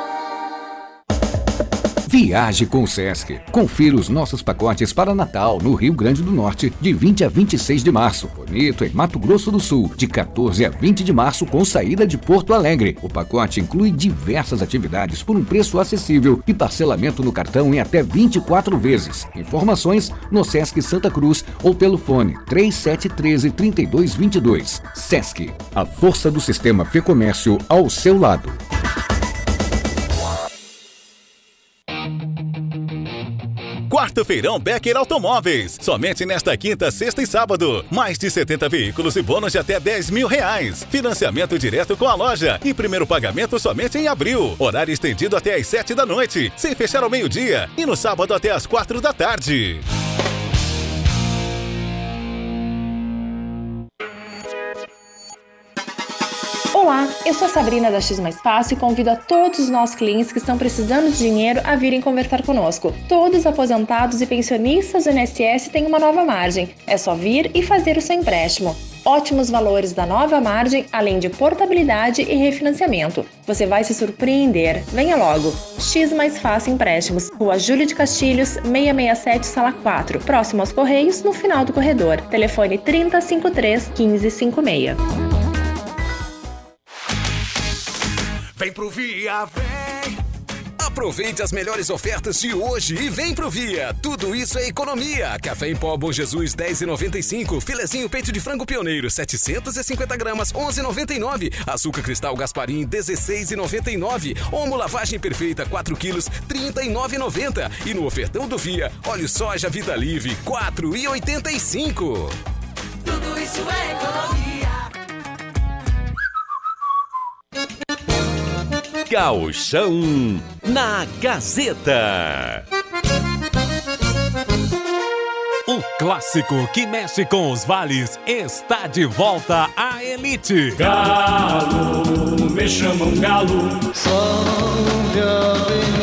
Viaje com o Sesc. Confira os nossos pacotes para Natal, no Rio Grande do Norte, de 20 a 26 de março. Bonito, em Mato Grosso do Sul, de 14 a 20 de março, com saída de Porto Alegre. O pacote inclui diversas atividades por um preço acessível e parcelamento no cartão em até 24 vezes. Informações no Sesc Santa Cruz ou pelo fone 3713 3222. Sesc, a força do sistema Fê Comércio ao seu lado. Quarto Feirão Becker Automóveis. Somente nesta quinta, sexta e sábado. Mais de 70 veículos e bônus de até 10 mil reais. Financiamento direto com a loja. E primeiro pagamento somente em abril. Horário estendido até às 7 da noite. Sem fechar ao meio-dia. E no sábado até às 4 da tarde. Olá, eu sou a Sabrina da X Mais Fácil e convido a todos os nossos clientes que estão precisando de dinheiro a virem conversar conosco. Todos aposentados e pensionistas do INSS têm uma nova margem. É só vir e fazer o seu empréstimo. Ótimos valores da nova margem, além de portabilidade e refinanciamento. Você vai se surpreender. Venha logo. X Mais Fácil Empréstimos, Rua Júlio de Castilhos, 667, Sala 4, próximo aos Correios, no final do corredor. Telefone 3053 1556. Vem pro Via, vem! Aproveite as melhores ofertas de hoje e vem pro Via. Tudo isso é economia. Café em pó Bom Jesus 10,95. Filezinho peito de frango pioneiro 750 gramas 11,99. Açúcar cristal Gasparim 16,99. Omo lavagem perfeita 4 quilos 39,90. E no ofertão do Via, óleo soja Vida Livre 4,85. Tudo isso é economia. Gauchão na Gazeta. O clássico que mexe com os vales está de volta à elite. Galo, me chamam galo. Salve Avenida.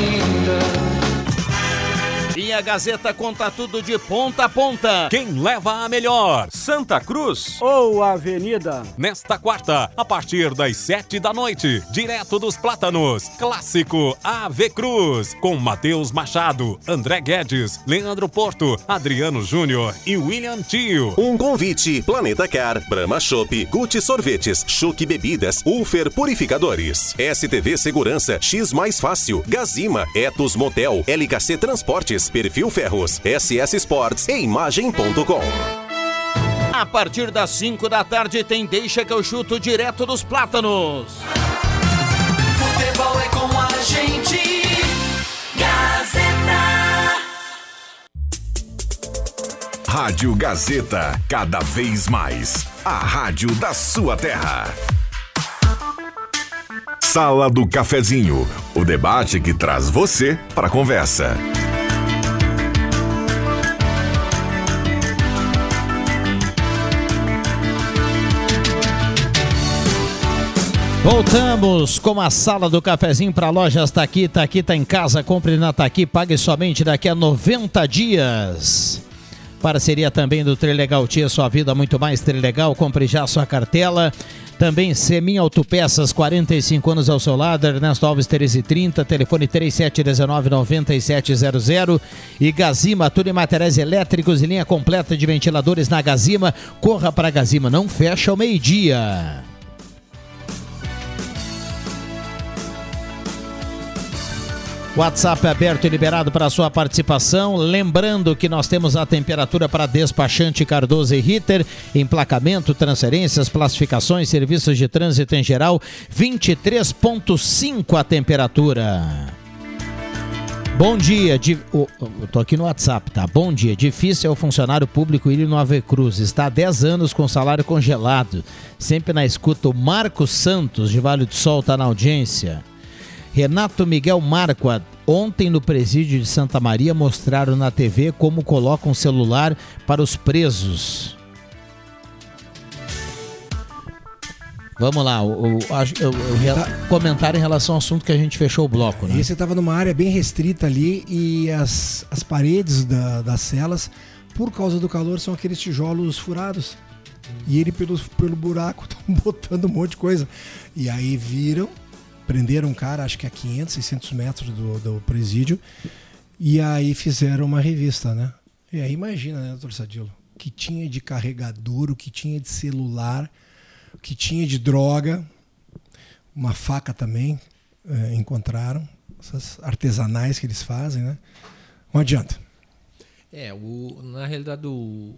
A Gazeta conta tudo de ponta a ponta. Quem leva a melhor? Santa Cruz ou Avenida? Nesta quarta, a partir das sete da noite, direto dos Plátanos, clássico AV Cruz, com Matheus Machado, André Guedes, Leandro Porto, Adriano Júnior e William Tio. Um convite: Planeta Car, Brahma Shop, Gucci Sorvetes, Chuque Bebidas, Ulfer Purificadores, STV Segurança, X Mais Fácil, Gazima, Etos Motel, LKC Transportes, Perfil Ferros, SS Sports e Imagem.com. A partir das 5 da tarde tem Deixa que eu chuto direto dos plátanos. Futebol é com a gente. Gazeta. Rádio Gazeta, cada vez mais. A rádio da sua terra. Sala do Cafezinho, o debate que traz você para a conversa. Voltamos com a sala do cafezinho para lojas Taqui. Taqui tá em casa, compre na Taqui, pague somente daqui a 90 dias. Parceria também do Trilegal Tia, sua vida muito mais Trilegal. Compre já sua cartela. Também Semin Autopeças, 45 anos ao seu lado, Ernesto Alves 1330, telefone 3719-9700 e Gazima, tudo em materiais elétricos e linha completa de ventiladores na Gazima. Corra para Gazima, não fecha ao meio-dia. WhatsApp aberto e liberado para sua participação. Lembrando que nós temos a temperatura para despachante Cardoso e Ritter, emplacamento, transferências, classificações, serviços de trânsito em geral, 23.5 a temperatura. Bom dia, de, oh, eu tô aqui no WhatsApp, tá? Bom dia. Difícil é o funcionário público ir no Ave Cruz. Está há 10 anos com salário congelado. Sempre na escuta. O Marcos Santos, de Vale do Sol, está na audiência. Renato Miguel Marqua, ontem no presídio de Santa Maria mostraram na TV como colocam celular para os presos. Vamos lá, o, o, o, o, comentário em relação ao assunto que a gente fechou o bloco, né? Esse estava numa área bem restrita ali e as, as paredes da, das celas, por causa do calor, são aqueles tijolos furados. E ele, pelo, pelo buraco, tá botando um monte de coisa. E aí viram, prenderam um cara, acho que a 500, 600 metros do, do presídio, e aí fizeram uma revista, né? E aí imagina, né, doutor Sadilo? O que tinha de carregador, o que tinha de celular, o que tinha de droga, uma faca também é, encontraram, essas artesanais que eles fazem, né? Não adianta. É, o, na realidade o,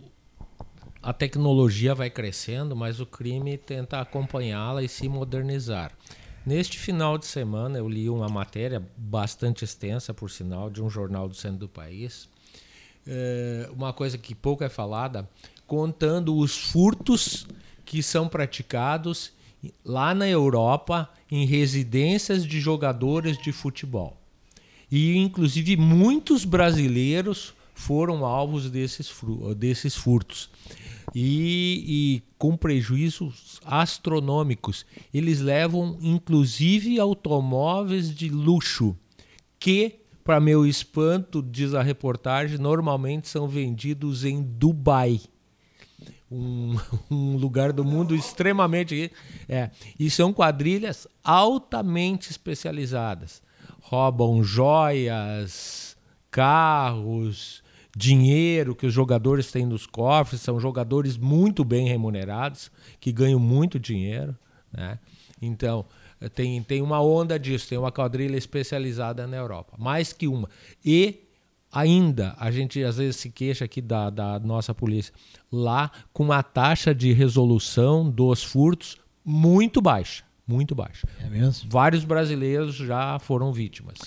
a tecnologia vai crescendo, mas o crime tenta acompanhá-la e se modernizar. Neste final de semana, eu li uma matéria bastante extensa, por sinal, de um jornal do centro do país. É, uma coisa que pouco é falada, contando os furtos que são praticados lá na Europa em residências de jogadores de futebol. E, inclusive, muitos brasileiros foram alvos desses, desses furtos e, e com prejuízos astronômicos. Eles levam inclusive automóveis de luxo que, para meu espanto, diz a reportagem, normalmente são vendidos em Dubai. Um, um, lugar do mundo extremamente. É, e são quadrilhas altamente especializadas. Roubam joias, carros, dinheiro que os jogadores têm nos cofres, são jogadores muito bem remunerados, que ganham muito dinheiro. Né? Então, tem, tem uma onda disso, tem uma quadrilha especializada na Europa, mais que uma. E ainda, a gente às vezes se queixa aqui da, da nossa polícia, lá com a taxa de resolução dos furtos muito baixa. Muito baixa. É mesmo? Vários brasileiros já foram vítimas.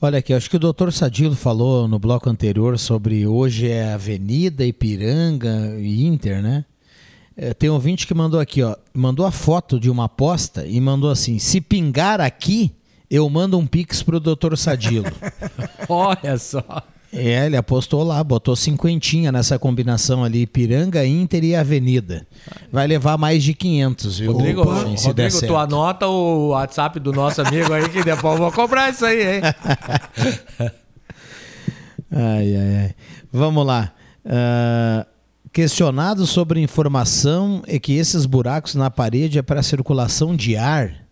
Olha aqui, acho que o doutor Sadilo falou no bloco anterior sobre hoje é Avenida, Ipiranga e Inter, né? É, tem um ouvinte que mandou aqui, ó, mandou a foto de uma aposta e mandou assim: se pingar aqui, eu mando um pix pro doutor Sadilo. Olha só. É, ele apostou lá, botou cinquentinha nessa combinação ali, Piranga, Inter e Avenida. Vai levar mais de 500, viu? Rodrigo, Opa, Rodrigo tu anota o WhatsApp do nosso amigo aí que depois eu vou comprar isso aí, hein? ai, ai, ai. Vamos lá. Uh, questionado sobre informação é que esses buracos na parede é para circulação de ar.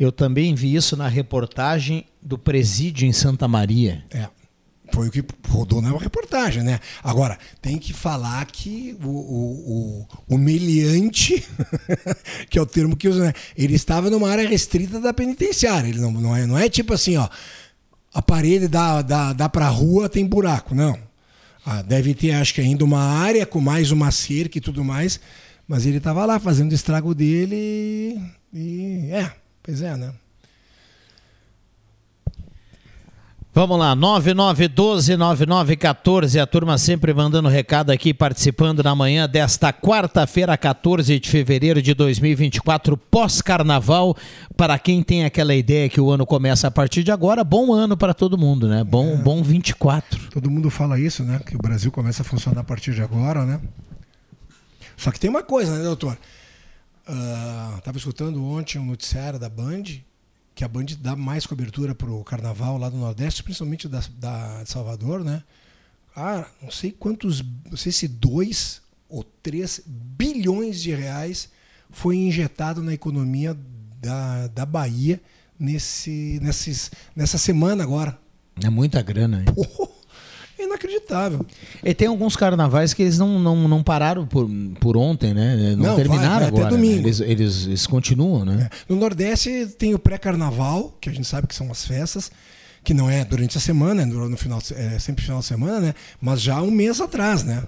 Eu também vi isso na reportagem do presídio em Santa Maria. É. Foi o que rodou na reportagem, né? Agora, tem que falar que o, o, o humilhante, que é o termo que usa, né? Ele estava numa área restrita da penitenciária. Ele não, não, é, não é tipo assim, ó. a parede dá, dá, dá rua, tem buraco. Não. Ah, deve ter, acho que ainda uma área com mais uma cerca e tudo mais. Mas ele estava lá fazendo o estrago dele e. É, pois é, né? Vamos lá, 9912-9914, a turma sempre mandando recado aqui, participando na manhã desta quarta-feira, 14 de fevereiro de 2024, pós-carnaval. Para quem tem aquela ideia que o ano começa a partir de agora, bom ano para todo mundo, né? Bom, é. bom 24. Todo mundo fala isso, né? Que o Brasil começa a funcionar a partir de agora, né? Só que tem uma coisa, né, doutor? Uh, tava escutando ontem um noticiário da Band que a Band dá mais cobertura para o carnaval lá do Nordeste, principalmente da, da, de Salvador, né? Ah, não sei quantos, não sei se dois ou três bilhões de reais foi injetado na economia da, da Bahia nesse, nesses, nessa semana agora. É muita grana, hein? Porra inacreditável. E tem alguns carnavais que eles não, não, não pararam por, por ontem, né? Não, não terminaram vai, vai agora. Até domingo. Né? Eles, eles, eles, continuam, né? É. No Nordeste tem o pré-carnaval, que a gente sabe que são as festas, que não é durante a semana, é no final, é sempre final de semana, né? Mas já um mês atrás, né?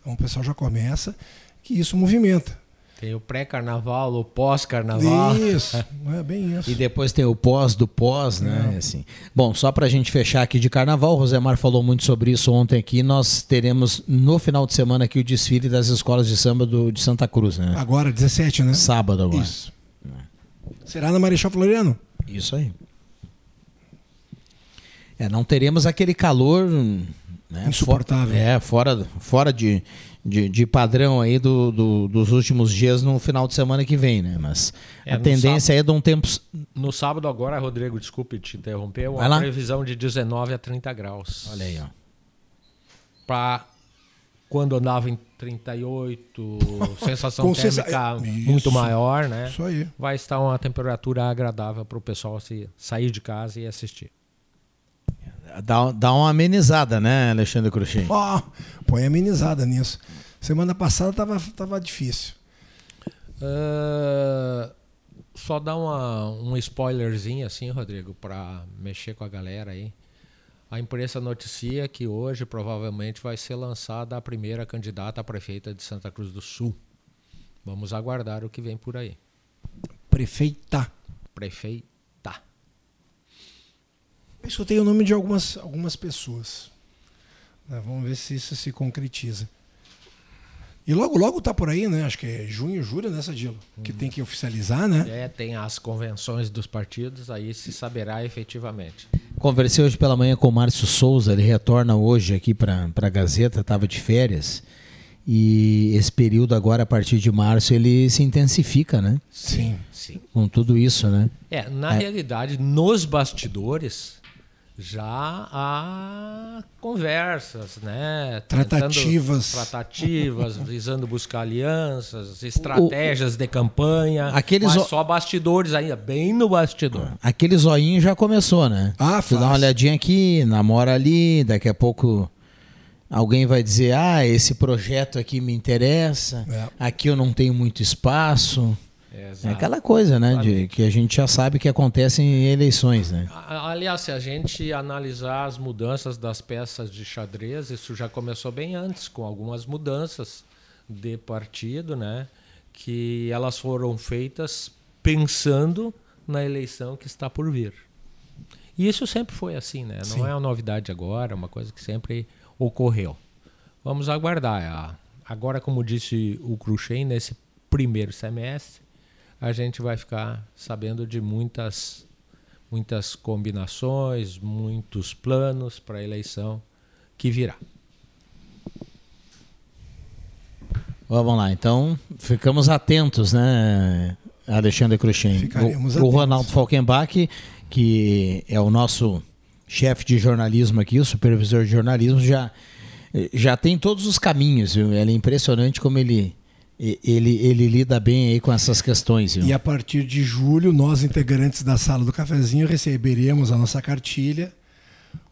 Então o pessoal já começa que isso movimenta. Tem o pré-carnaval, o pós-carnaval. Isso, é bem isso. E depois tem o pós do pós, né? É. Assim. Bom, só para a gente fechar aqui de carnaval, o Rosemar falou muito sobre isso ontem aqui. Nós teremos no final de semana aqui o desfile das escolas de samba do, de Santa Cruz, né? Agora, 17, né? Sábado agora. Isso. Será na Marechal Floriano? Isso aí. É, não teremos aquele calor. Né? Insuportável. é, fora, fora de de, de padrão aí do, do, dos últimos dias no final de semana que vem, né? Mas é, a tendência sábado, é de um tempo. No sábado agora, Rodrigo, desculpe te interromper, uma previsão de 19 a 30 graus. Olha aí, ó. Para quando andava em 38, sensação térmica muito maior, né? Isso aí. Vai estar uma temperatura agradável para o pessoal se sair de casa e assistir. Dá, dá uma amenizada, né, Alexandre Cruxem? Oh, põe amenizada nisso. Semana passada tava, tava difícil. Uh, só dar uma, um spoilerzinho assim, Rodrigo, para mexer com a galera aí. A imprensa noticia que hoje provavelmente vai ser lançada a primeira candidata a prefeita de Santa Cruz do Sul. Vamos aguardar o que vem por aí. Prefeita. Prefeita. Eu escutei o nome de algumas, algumas pessoas. Né? Vamos ver se isso se concretiza. E logo, logo tá por aí, né? Acho que é junho, julho, né, Sadilo? Hum. Que tem que oficializar, né? É, tem as convenções dos partidos, aí se saberá efetivamente. Conversei hoje pela manhã com o Márcio Souza, ele retorna hoje aqui para a Gazeta, estava de férias. E esse período agora, a partir de março, ele se intensifica, né? Sim, sim. Com tudo isso, né? É, na é. realidade, nos bastidores, já há conversas, né? Tratativas. tratativas, visando buscar alianças, estratégias o, de campanha. Aqueles mas só bastidores ainda, bem no bastidor. Aquele zoinho já começou, né? Ah, Tu dá uma olhadinha aqui, namora ali, daqui a pouco alguém vai dizer: ah, esse projeto aqui me interessa, é. aqui eu não tenho muito espaço. É aquela coisa, né? De, que a gente já sabe que acontece em eleições, né? Aliás, se a gente analisar as mudanças das peças de xadrez, isso já começou bem antes, com algumas mudanças de partido, né? Que elas foram feitas pensando na eleição que está por vir. E isso sempre foi assim, né? Não Sim. é uma novidade agora, é uma coisa que sempre ocorreu. Vamos aguardar. Agora, como disse o Cruxem, nesse primeiro semestre, a gente vai ficar sabendo de muitas, muitas combinações, muitos planos para a eleição que virá. Vamos lá, então ficamos atentos, né, Alexandre Cruxem? O, o Ronaldo Falkenbach, que é o nosso chefe de jornalismo aqui, o supervisor de jornalismo, já, já tem todos os caminhos, viu? É impressionante como ele ele, ele lida bem aí com essas questões. Viu? E a partir de julho, nós, integrantes da sala do cafezinho, receberemos a nossa cartilha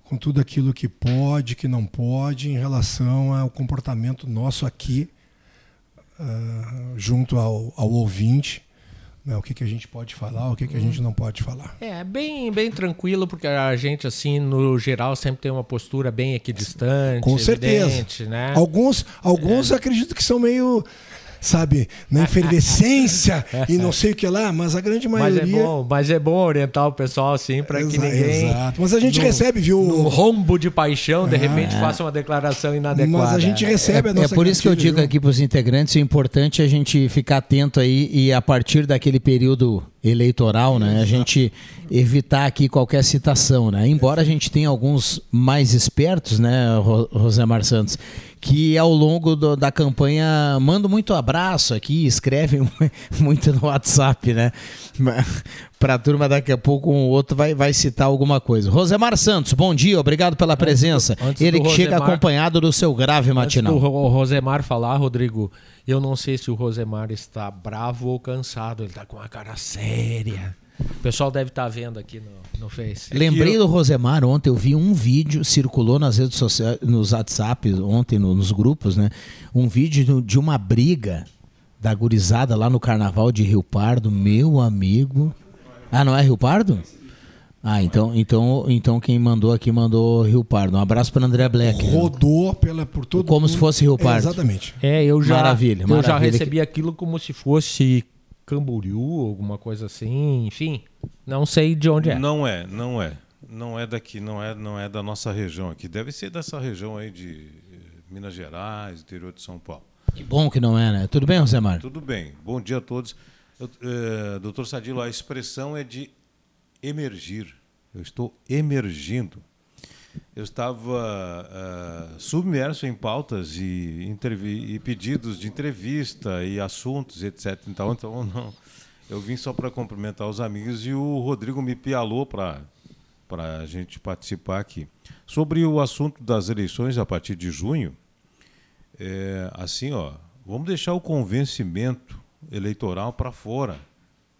com tudo aquilo que pode, que não pode, em relação ao comportamento nosso aqui, uh, junto ao, ao ouvinte, né, o que, que a gente pode falar, o que, que a gente não pode falar. É, bem, bem tranquilo, porque a gente, assim, no geral, sempre tem uma postura bem equidistante. Com certeza. evidente, Né? Alguns, alguns acredito que são meio, sabe, na efervescência e não sei o que lá, mas a grande Mas é, maioria. bom, mas é bom orientar o pessoal assim para que ninguém. exato. Mas a gente num- recebe, viu? Num rombo de paixão, de É. repente faça uma declaração inadequada. Mas a gente recebe a É nossa por isso que eu digo aqui para os integrantes, é importante a gente ficar atento aí e a partir daquele período eleitoral, né, a gente evitar aqui qualquer citação, né? Embora a gente tenha alguns mais espertos, né, Ro- Rosemar Santos, que ao longo do- da campanha mandam muito abraço aqui, escrevem muito no WhatsApp, né? Para a turma daqui a pouco um outro vai, vai citar alguma coisa. Rosemar Santos, bom dia, obrigado pela presença. antes Ele do que chega acompanhado do seu grave matinal. Antes do Ro- Rosemar falar, Rodrigo, eu não sei se o Rosemar está bravo ou cansado. Ele está com uma cara séria. O pessoal deve estar vendo aqui no, no Face. Lembrei do Rosemar ontem, eu vi um vídeo, circulou nas redes sociais, nos WhatsApp ontem, no- nos grupos, né? Um vídeo de uma briga da gurizada lá no carnaval de Rio Pardo, meu amigo. Ah, não é Rio Pardo? Ah, então, então, então quem mandou aqui mandou Rio Pardo. Um abraço para André Black. Rodou pela, por todo Como se mundo. fosse Rio É, Pardo. exatamente. É, eu já, Maravilha, eu já recebi aquilo como se fosse Camboriú, alguma coisa assim, enfim. Não sei de onde é. Não é, não é. Não é daqui, não é, não é da nossa região aqui. Deve ser dessa região aí de eh, Minas Gerais, interior de São Paulo. Que bom que não é, né? Tudo bem, Rosemar? Tudo bem. Bom dia a todos. Eu, eh, doutor Sadilo, a expressão é de emergir. Eu estou emergindo. Eu estava eh, submerso em pautas e, e pedidos de entrevista e assuntos, etc. Então, então não, eu vim só para cumprimentar os amigos e o Rodrigo me pialou para para a gente participar aqui. Sobre o assunto das eleições a partir de junho, é, assim, ó, vamos deixar o convencimento eleitoral para fora,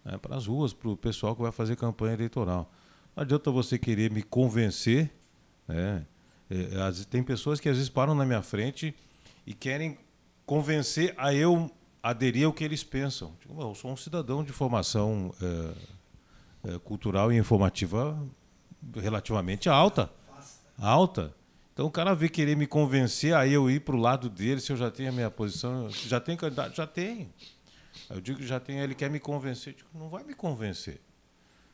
né, para as ruas, para o pessoal que vai fazer campanha eleitoral. Não adianta você querer me convencer. Né? Tem pessoas que às vezes param na minha frente e querem convencer a eu aderir ao que eles pensam. "Não, eu sou um cidadão de formação é, é, cultural e informativa relativamente alta. Alta. Então o cara vê querer me convencer a eu ir para o lado dele, se eu já tenho a minha posição. Já tem candidato? Já tenho. Eu digo que já tem, ele quer me convencer. Eu digo, não vai me convencer.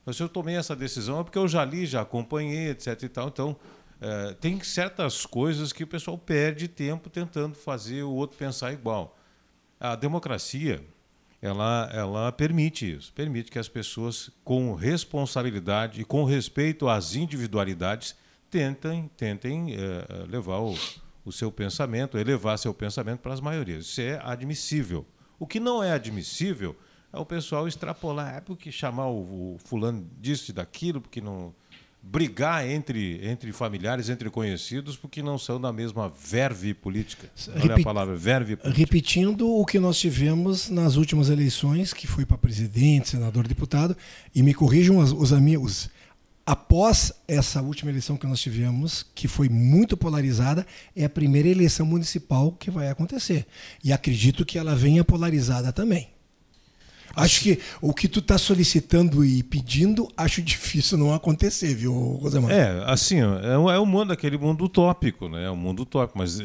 Mas se eu tomei essa decisão é porque eu já li, já acompanhei, etc. E tal. Então, eh, tem certas coisas que o pessoal perde tempo tentando fazer o outro pensar igual. A democracia, ela, ela permite isso, permite que as pessoas, com responsabilidade e com respeito às individualidades, tentem, tentem eh, levar o, o seu pensamento, elevar seu pensamento para as maiorias. Isso é admissível. O que não é admissível é o pessoal extrapolar, é porque chamar o, o fulano disso e daquilo, porque não brigar entre, entre familiares, entre conhecidos, porque não são da mesma verve política. Olha a palavra, verve política. Repetindo o que nós tivemos nas últimas eleições, que foi para presidente, senador, deputado, e me corrijam os, os amigos. Após essa última eleição que nós tivemos, que foi muito polarizada, é a primeira eleição municipal que vai acontecer. E acredito que ela venha polarizada também. Acho que o que tu está solicitando e pedindo, acho difícil não acontecer, viu, Rosemar? É, assim, é, o- é o mundo, aquele mundo utópico, né? É o mundo utópico, mas é,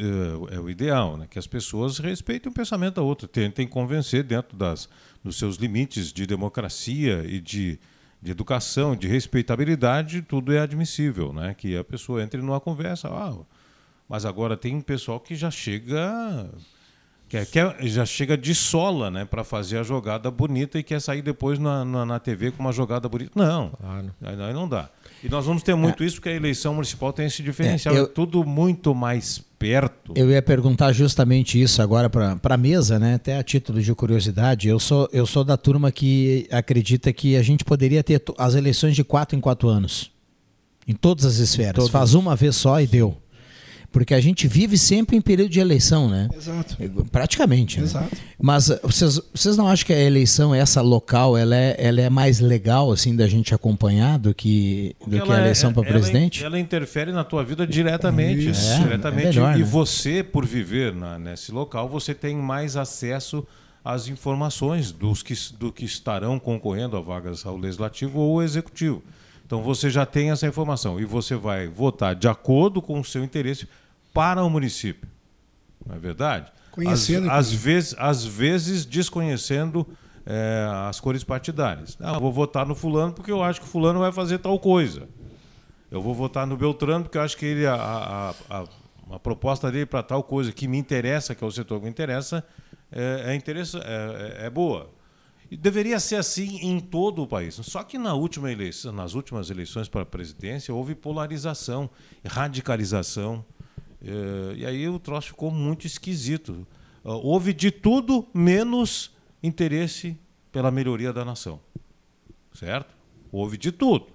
é o ideal, né? Que as pessoas respeitem o pensamento da outra, tentem convencer dentro das, dos seus limites de democracia e de, de educação, de respeitabilidade, tudo é admissível, né? Que a pessoa entre numa conversa, ah, mas agora tem um pessoal que já chega quer, quer- já chega de sola, né, para fazer a jogada bonita e quer sair depois na, na, na TV com uma jogada bonita. Não, aí, aí não dá. E nós vamos ter muito isso porque a eleição municipal tem esse diferencial. É, É, eu- tudo muito mais perto. Eu ia perguntar justamente isso agora para a mesa, né? Até a título de curiosidade. Eu sou, eu sou da turma que acredita que a gente poderia ter as eleições de quatro em quatro anos. Em todas as esferas. Todas. Faz uma vez só e deu. Porque a gente vive sempre em período de eleição, né? Exato. Praticamente. né? Exato. Mas uh, vocês, vocês não acham que a eleição, essa local, ela é, ela é mais legal, assim, da gente acompanhar do que, do que a é- eleição para ela- presidente? Ela interfere na tua vida diretamente. Isso. É, diretamente. é melhor, e né? você, por viver na- nesse local, você tem mais acesso as informações dos que, do que estarão concorrendo a vagas ao legislativo ou ao executivo. Então você já tem essa informação e você vai votar de acordo com o seu interesse para o município. Não é verdade? Conhecendo. Às, às vezes, às vezes desconhecendo é, as cores partidárias. Ah, vou votar no fulano porque eu acho que o fulano vai fazer tal coisa. Eu vou votar no Beltrano porque eu acho que ele, a, a, a, a proposta dele para tal coisa que me interessa, que é o setor que me interessa, é, é, interessa, é, é boa. E deveria ser assim em todo o país. Só que na última eleição, nas últimas eleições para a presidência houve polarização, radicalização. É, e aí o troço ficou muito esquisito. Uh, houve de tudo menos interesse pela melhoria da nação. Certo? Houve de tudo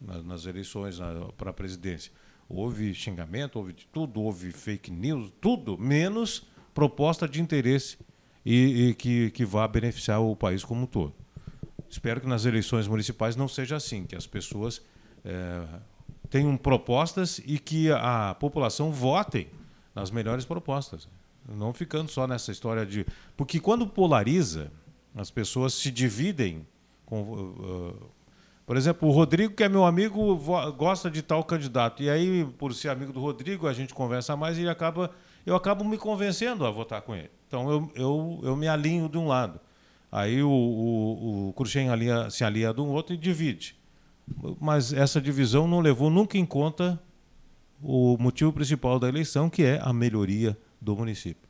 nas eleições para a presidência. Houve xingamento, houve de tudo, houve fake news, tudo, menos proposta de interesse e, e que, que vá beneficiar o país como um todo. Espero que nas eleições municipais não seja assim, que as pessoas é, tenham propostas e que a população vote nas melhores propostas. Não ficando só nessa história de. Porque quando polariza, as pessoas se dividem. Com, uh, por exemplo, o Rodrigo, que é meu amigo, gosta de tal candidato. E aí, por ser amigo do Rodrigo, a gente conversa mais e acaba, eu acabo me convencendo a votar com ele. Então eu, eu, eu me alinho de um lado. Aí o, o, o Cruxem se alia de um outro e divide. Mas essa divisão não levou nunca em conta o motivo principal da eleição, que é a melhoria do município.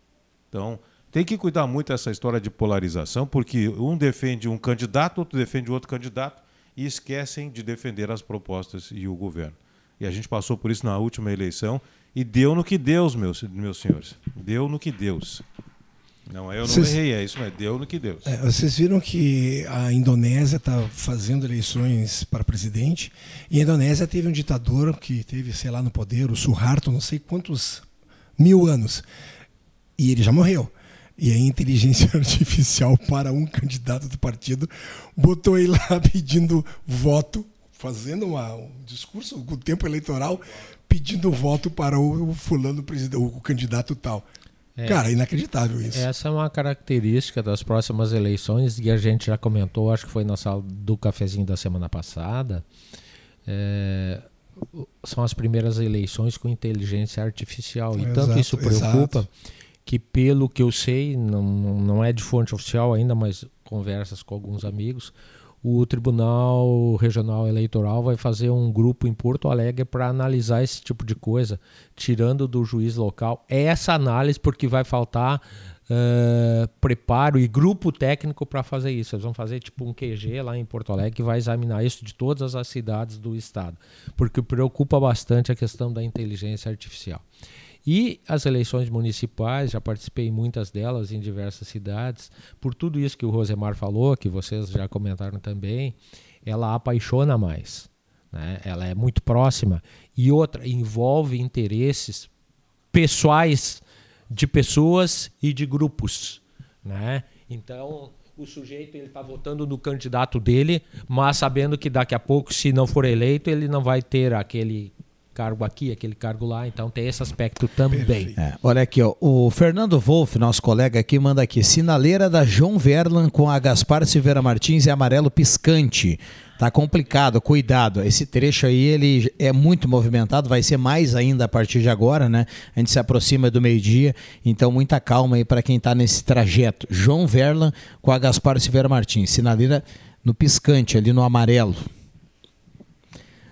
Então, tem que cuidar muito dessa história de polarização, porque um defende um candidato, outro defende outro candidato, e esquecem de defender as propostas e o governo. E a gente passou por isso na última eleição e deu no que Deus, meus, meus senhores. Deu no que Deus. Não, eu não Cês, errei, é isso, mas deu no que Deus. É, vocês viram que a Indonésia está fazendo eleições para presidente e a Indonésia teve um ditador que teve, sei lá, no poder, o Suharto, não sei quantos mil anos. E ele já morreu. E a inteligência artificial para um candidato do partido botou ele lá pedindo voto, fazendo uma, um discurso com o tempo eleitoral, pedindo voto para o, o fulano, o candidato tal. É, Cara, inacreditável isso. Essa é uma característica das próximas eleições e a gente já comentou, acho que foi na sala do cafezinho da semana passada. É, são as primeiras eleições com inteligência artificial. E exato, tanto isso preocupa exato. que, pelo que eu sei, não, não é de fonte oficial ainda, mas conversas com alguns amigos, o Tribunal Regional Eleitoral vai fazer um grupo em Porto Alegre para analisar esse tipo de coisa, tirando do juiz local essa análise, porque vai faltar uh, preparo e grupo técnico para fazer isso. Eles vão fazer tipo um QG lá em Porto Alegre que vai examinar isso de todas as cidades do estado, porque preocupa bastante a questão da inteligência artificial. E as eleições municipais, já participei em muitas delas em diversas cidades. Por tudo isso que o Rosemar falou, que vocês já comentaram também, ela apaixona mais. Né? Ela é muito próxima. E outra, envolve interesses pessoais de pessoas e de grupos. Né? Então, o sujeito ele está votando no candidato dele, mas sabendo que daqui a pouco, se não for eleito, ele não vai ter aquele cargo aqui, aquele cargo lá, então tem esse aspecto também. É, olha aqui, ó, o Fernando Wolff, nosso colega aqui, manda aqui, sinaleira da João Verlan com a Gaspar Silveira Martins e amarelo piscante. Tá complicado, cuidado. Esse trecho aí ele é muito movimentado, vai ser mais ainda a partir de agora, né? A gente se aproxima do meio-dia, então muita calma aí para quem está nesse trajeto. João Verlan com a Gaspar Silveira Martins, sinaleira no piscante ali no amarelo.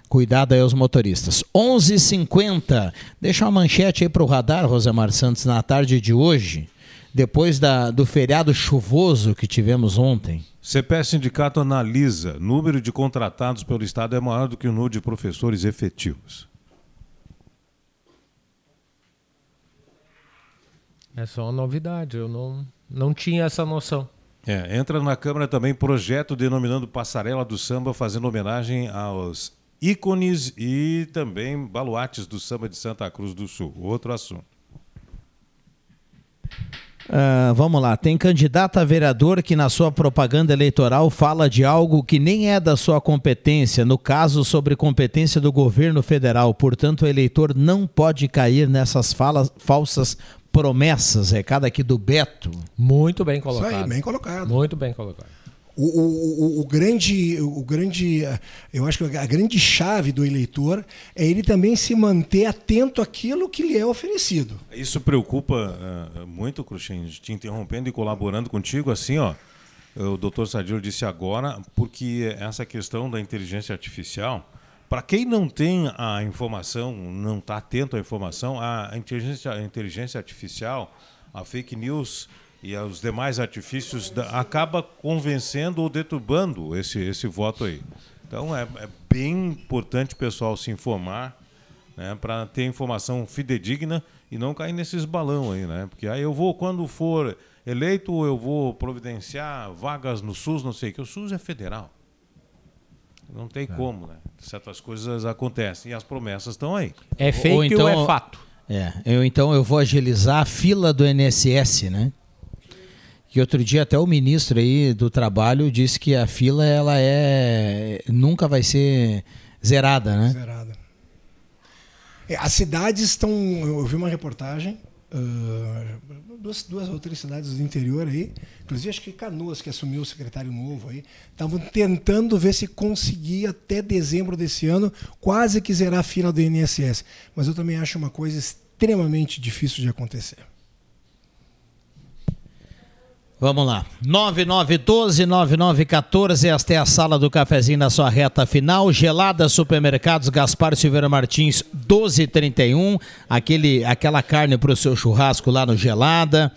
Cuidado aí aos motoristas. 11:50. Deixa uma manchete aí para o radar, Rosemar Santos, na tarde de hoje, depois da, do feriado chuvoso que tivemos ontem. CPE Sindicato analisa. Número de contratados pelo Estado é maior do que o número de professores efetivos. É uma novidade, eu não, não tinha essa noção. É, entra na Câmara também projeto denominando Passarela do Samba, fazendo homenagem aos ícones e também baluartes do samba de Santa Cruz do Sul. Outro assunto. Uh, vamos lá, tem candidato a vereador que na sua propaganda eleitoral fala de algo que nem é da sua competência, no caso sobre competência do governo federal. Portanto, o eleitor não pode cair nessas falas falsas promessas, recado aqui do Beto. Muito bem colocado. Isso aí, bem colocado. Muito bem colocado. O, o, o, o, grande, o grande, eu acho que a grande chave do eleitor é ele também se manter atento àquilo que lhe é oferecido. Isso preocupa uh, muito, Cruxem, te interrompendo e colaborando contigo, assim, ó. O doutor Sadio disse agora, porque essa questão da inteligência artificial, para quem não tem a informação, não está atento à informação, a inteligência, a inteligência artificial, a fake news e os demais artifícios da, acaba convencendo ou deturbando esse, esse voto aí. Então é, é bem importante o pessoal se informar né, para ter informação fidedigna e não cair nesses balão aí, né? Porque aí eu vou, quando for eleito, eu vou providenciar vagas no SUS, não sei, que o SUS é federal. Não tem é. como, né? Certas coisas acontecem e as promessas estão aí. É fake ou, então, ou é fato? É, eu então eu vou agilizar a fila do NSS, né? Que outro dia até o ministro aí do trabalho disse que a fila ela é nunca vai ser zerada, né? Zerada. É, as cidades estão, eu vi uma reportagem, uh, duas, duas ou três cidades do interior aí, inclusive acho que Canoas que assumiu o secretário novo aí, estavam tentando ver se conseguia até dezembro desse ano quase que zerar a fila do INSS, mas eu também acho uma coisa extremamente difícil de acontecer. Vamos lá. 9912-9914, esta é a sala do cafezinho na sua reta final. Gelada Supermercados Gaspar Silveira Martins 1231. Aquele, aquela carne para o seu churrasco lá no Gelada.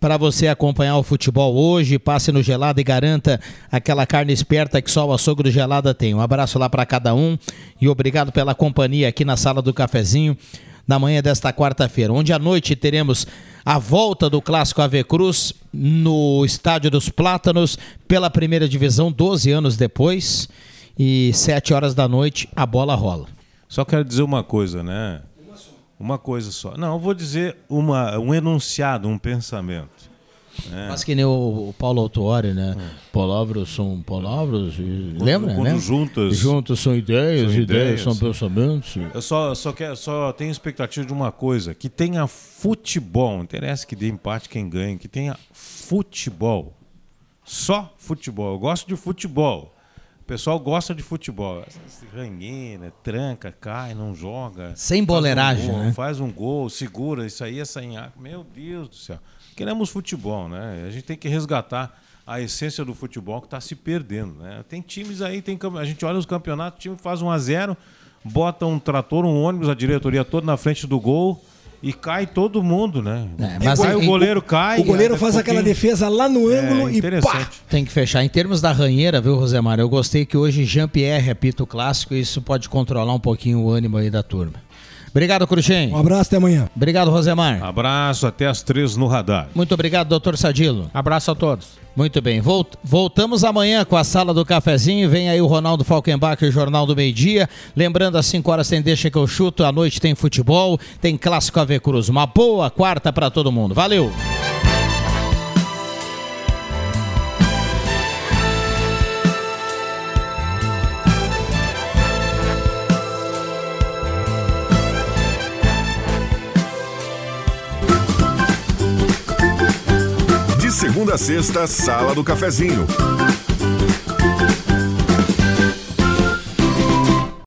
Para você acompanhar o futebol hoje, passe no Gelada e garanta aquela carne esperta que só o açougue do Gelada tem. Um abraço lá para cada um e obrigado pela companhia aqui na sala do cafezinho na manhã desta quarta-feira, onde à noite teremos a volta do clássico Ave Cruz no Estádio dos Plátanos pela primeira divisão, 12 anos depois, e 7 horas da noite a bola rola. Só quero dizer uma coisa, né? Uma coisa só. Não, eu vou dizer uma, um enunciado, um pensamento. É. Mas que nem o, o Paulo Autuori, né? É. Palavras são palavras, e, quando, lembra, quando né? juntas. Juntas são ideias, são ideias, ideias são pensamentos. Eu só, só, quero, só tenho expectativa de uma coisa: que tenha futebol. Não interessa que dê empate quem ganha, que tenha futebol. Só futebol. Eu gosto de futebol. O pessoal gosta de futebol. Ranheira, tranca, cai, não joga. Sem boleiragem, faz um gol, né? Faz um gol, segura, isso aí é sem Meu Deus do céu queremos futebol, né? A gente tem que resgatar a essência do futebol que está se perdendo, né? Tem times aí, tem a gente olha os campeonatos, o time faz 1 a 0, bota um trator, um ônibus, a diretoria toda na frente do gol e cai todo mundo, né? É, mas o goleiro cai. O goleiro faz aquela defesa lá no é, ângulo é, e pá! Tem que fechar. Em termos da ranheira, viu, Rosemar? Eu gostei que hoje Jean-Pierre apita o clássico e isso pode controlar um pouquinho o ânimo aí da turma. Obrigado, Cruxem. Um abraço, até amanhã. Obrigado, Rosemar. Abraço, até as três no radar. Muito obrigado, doutor Sadilo. Abraço a todos. Muito bem, Volt voltamos amanhã com a sala do cafezinho. Vem aí o Ronaldo Falkenbach, o Jornal do Meio Dia. Lembrando, às 5 horas tem Deixa que eu chuto, à noite tem futebol, tem Clássico AV Cruz. Uma boa quarta para todo mundo. Valeu! A sexta, Sala do Cafezinho.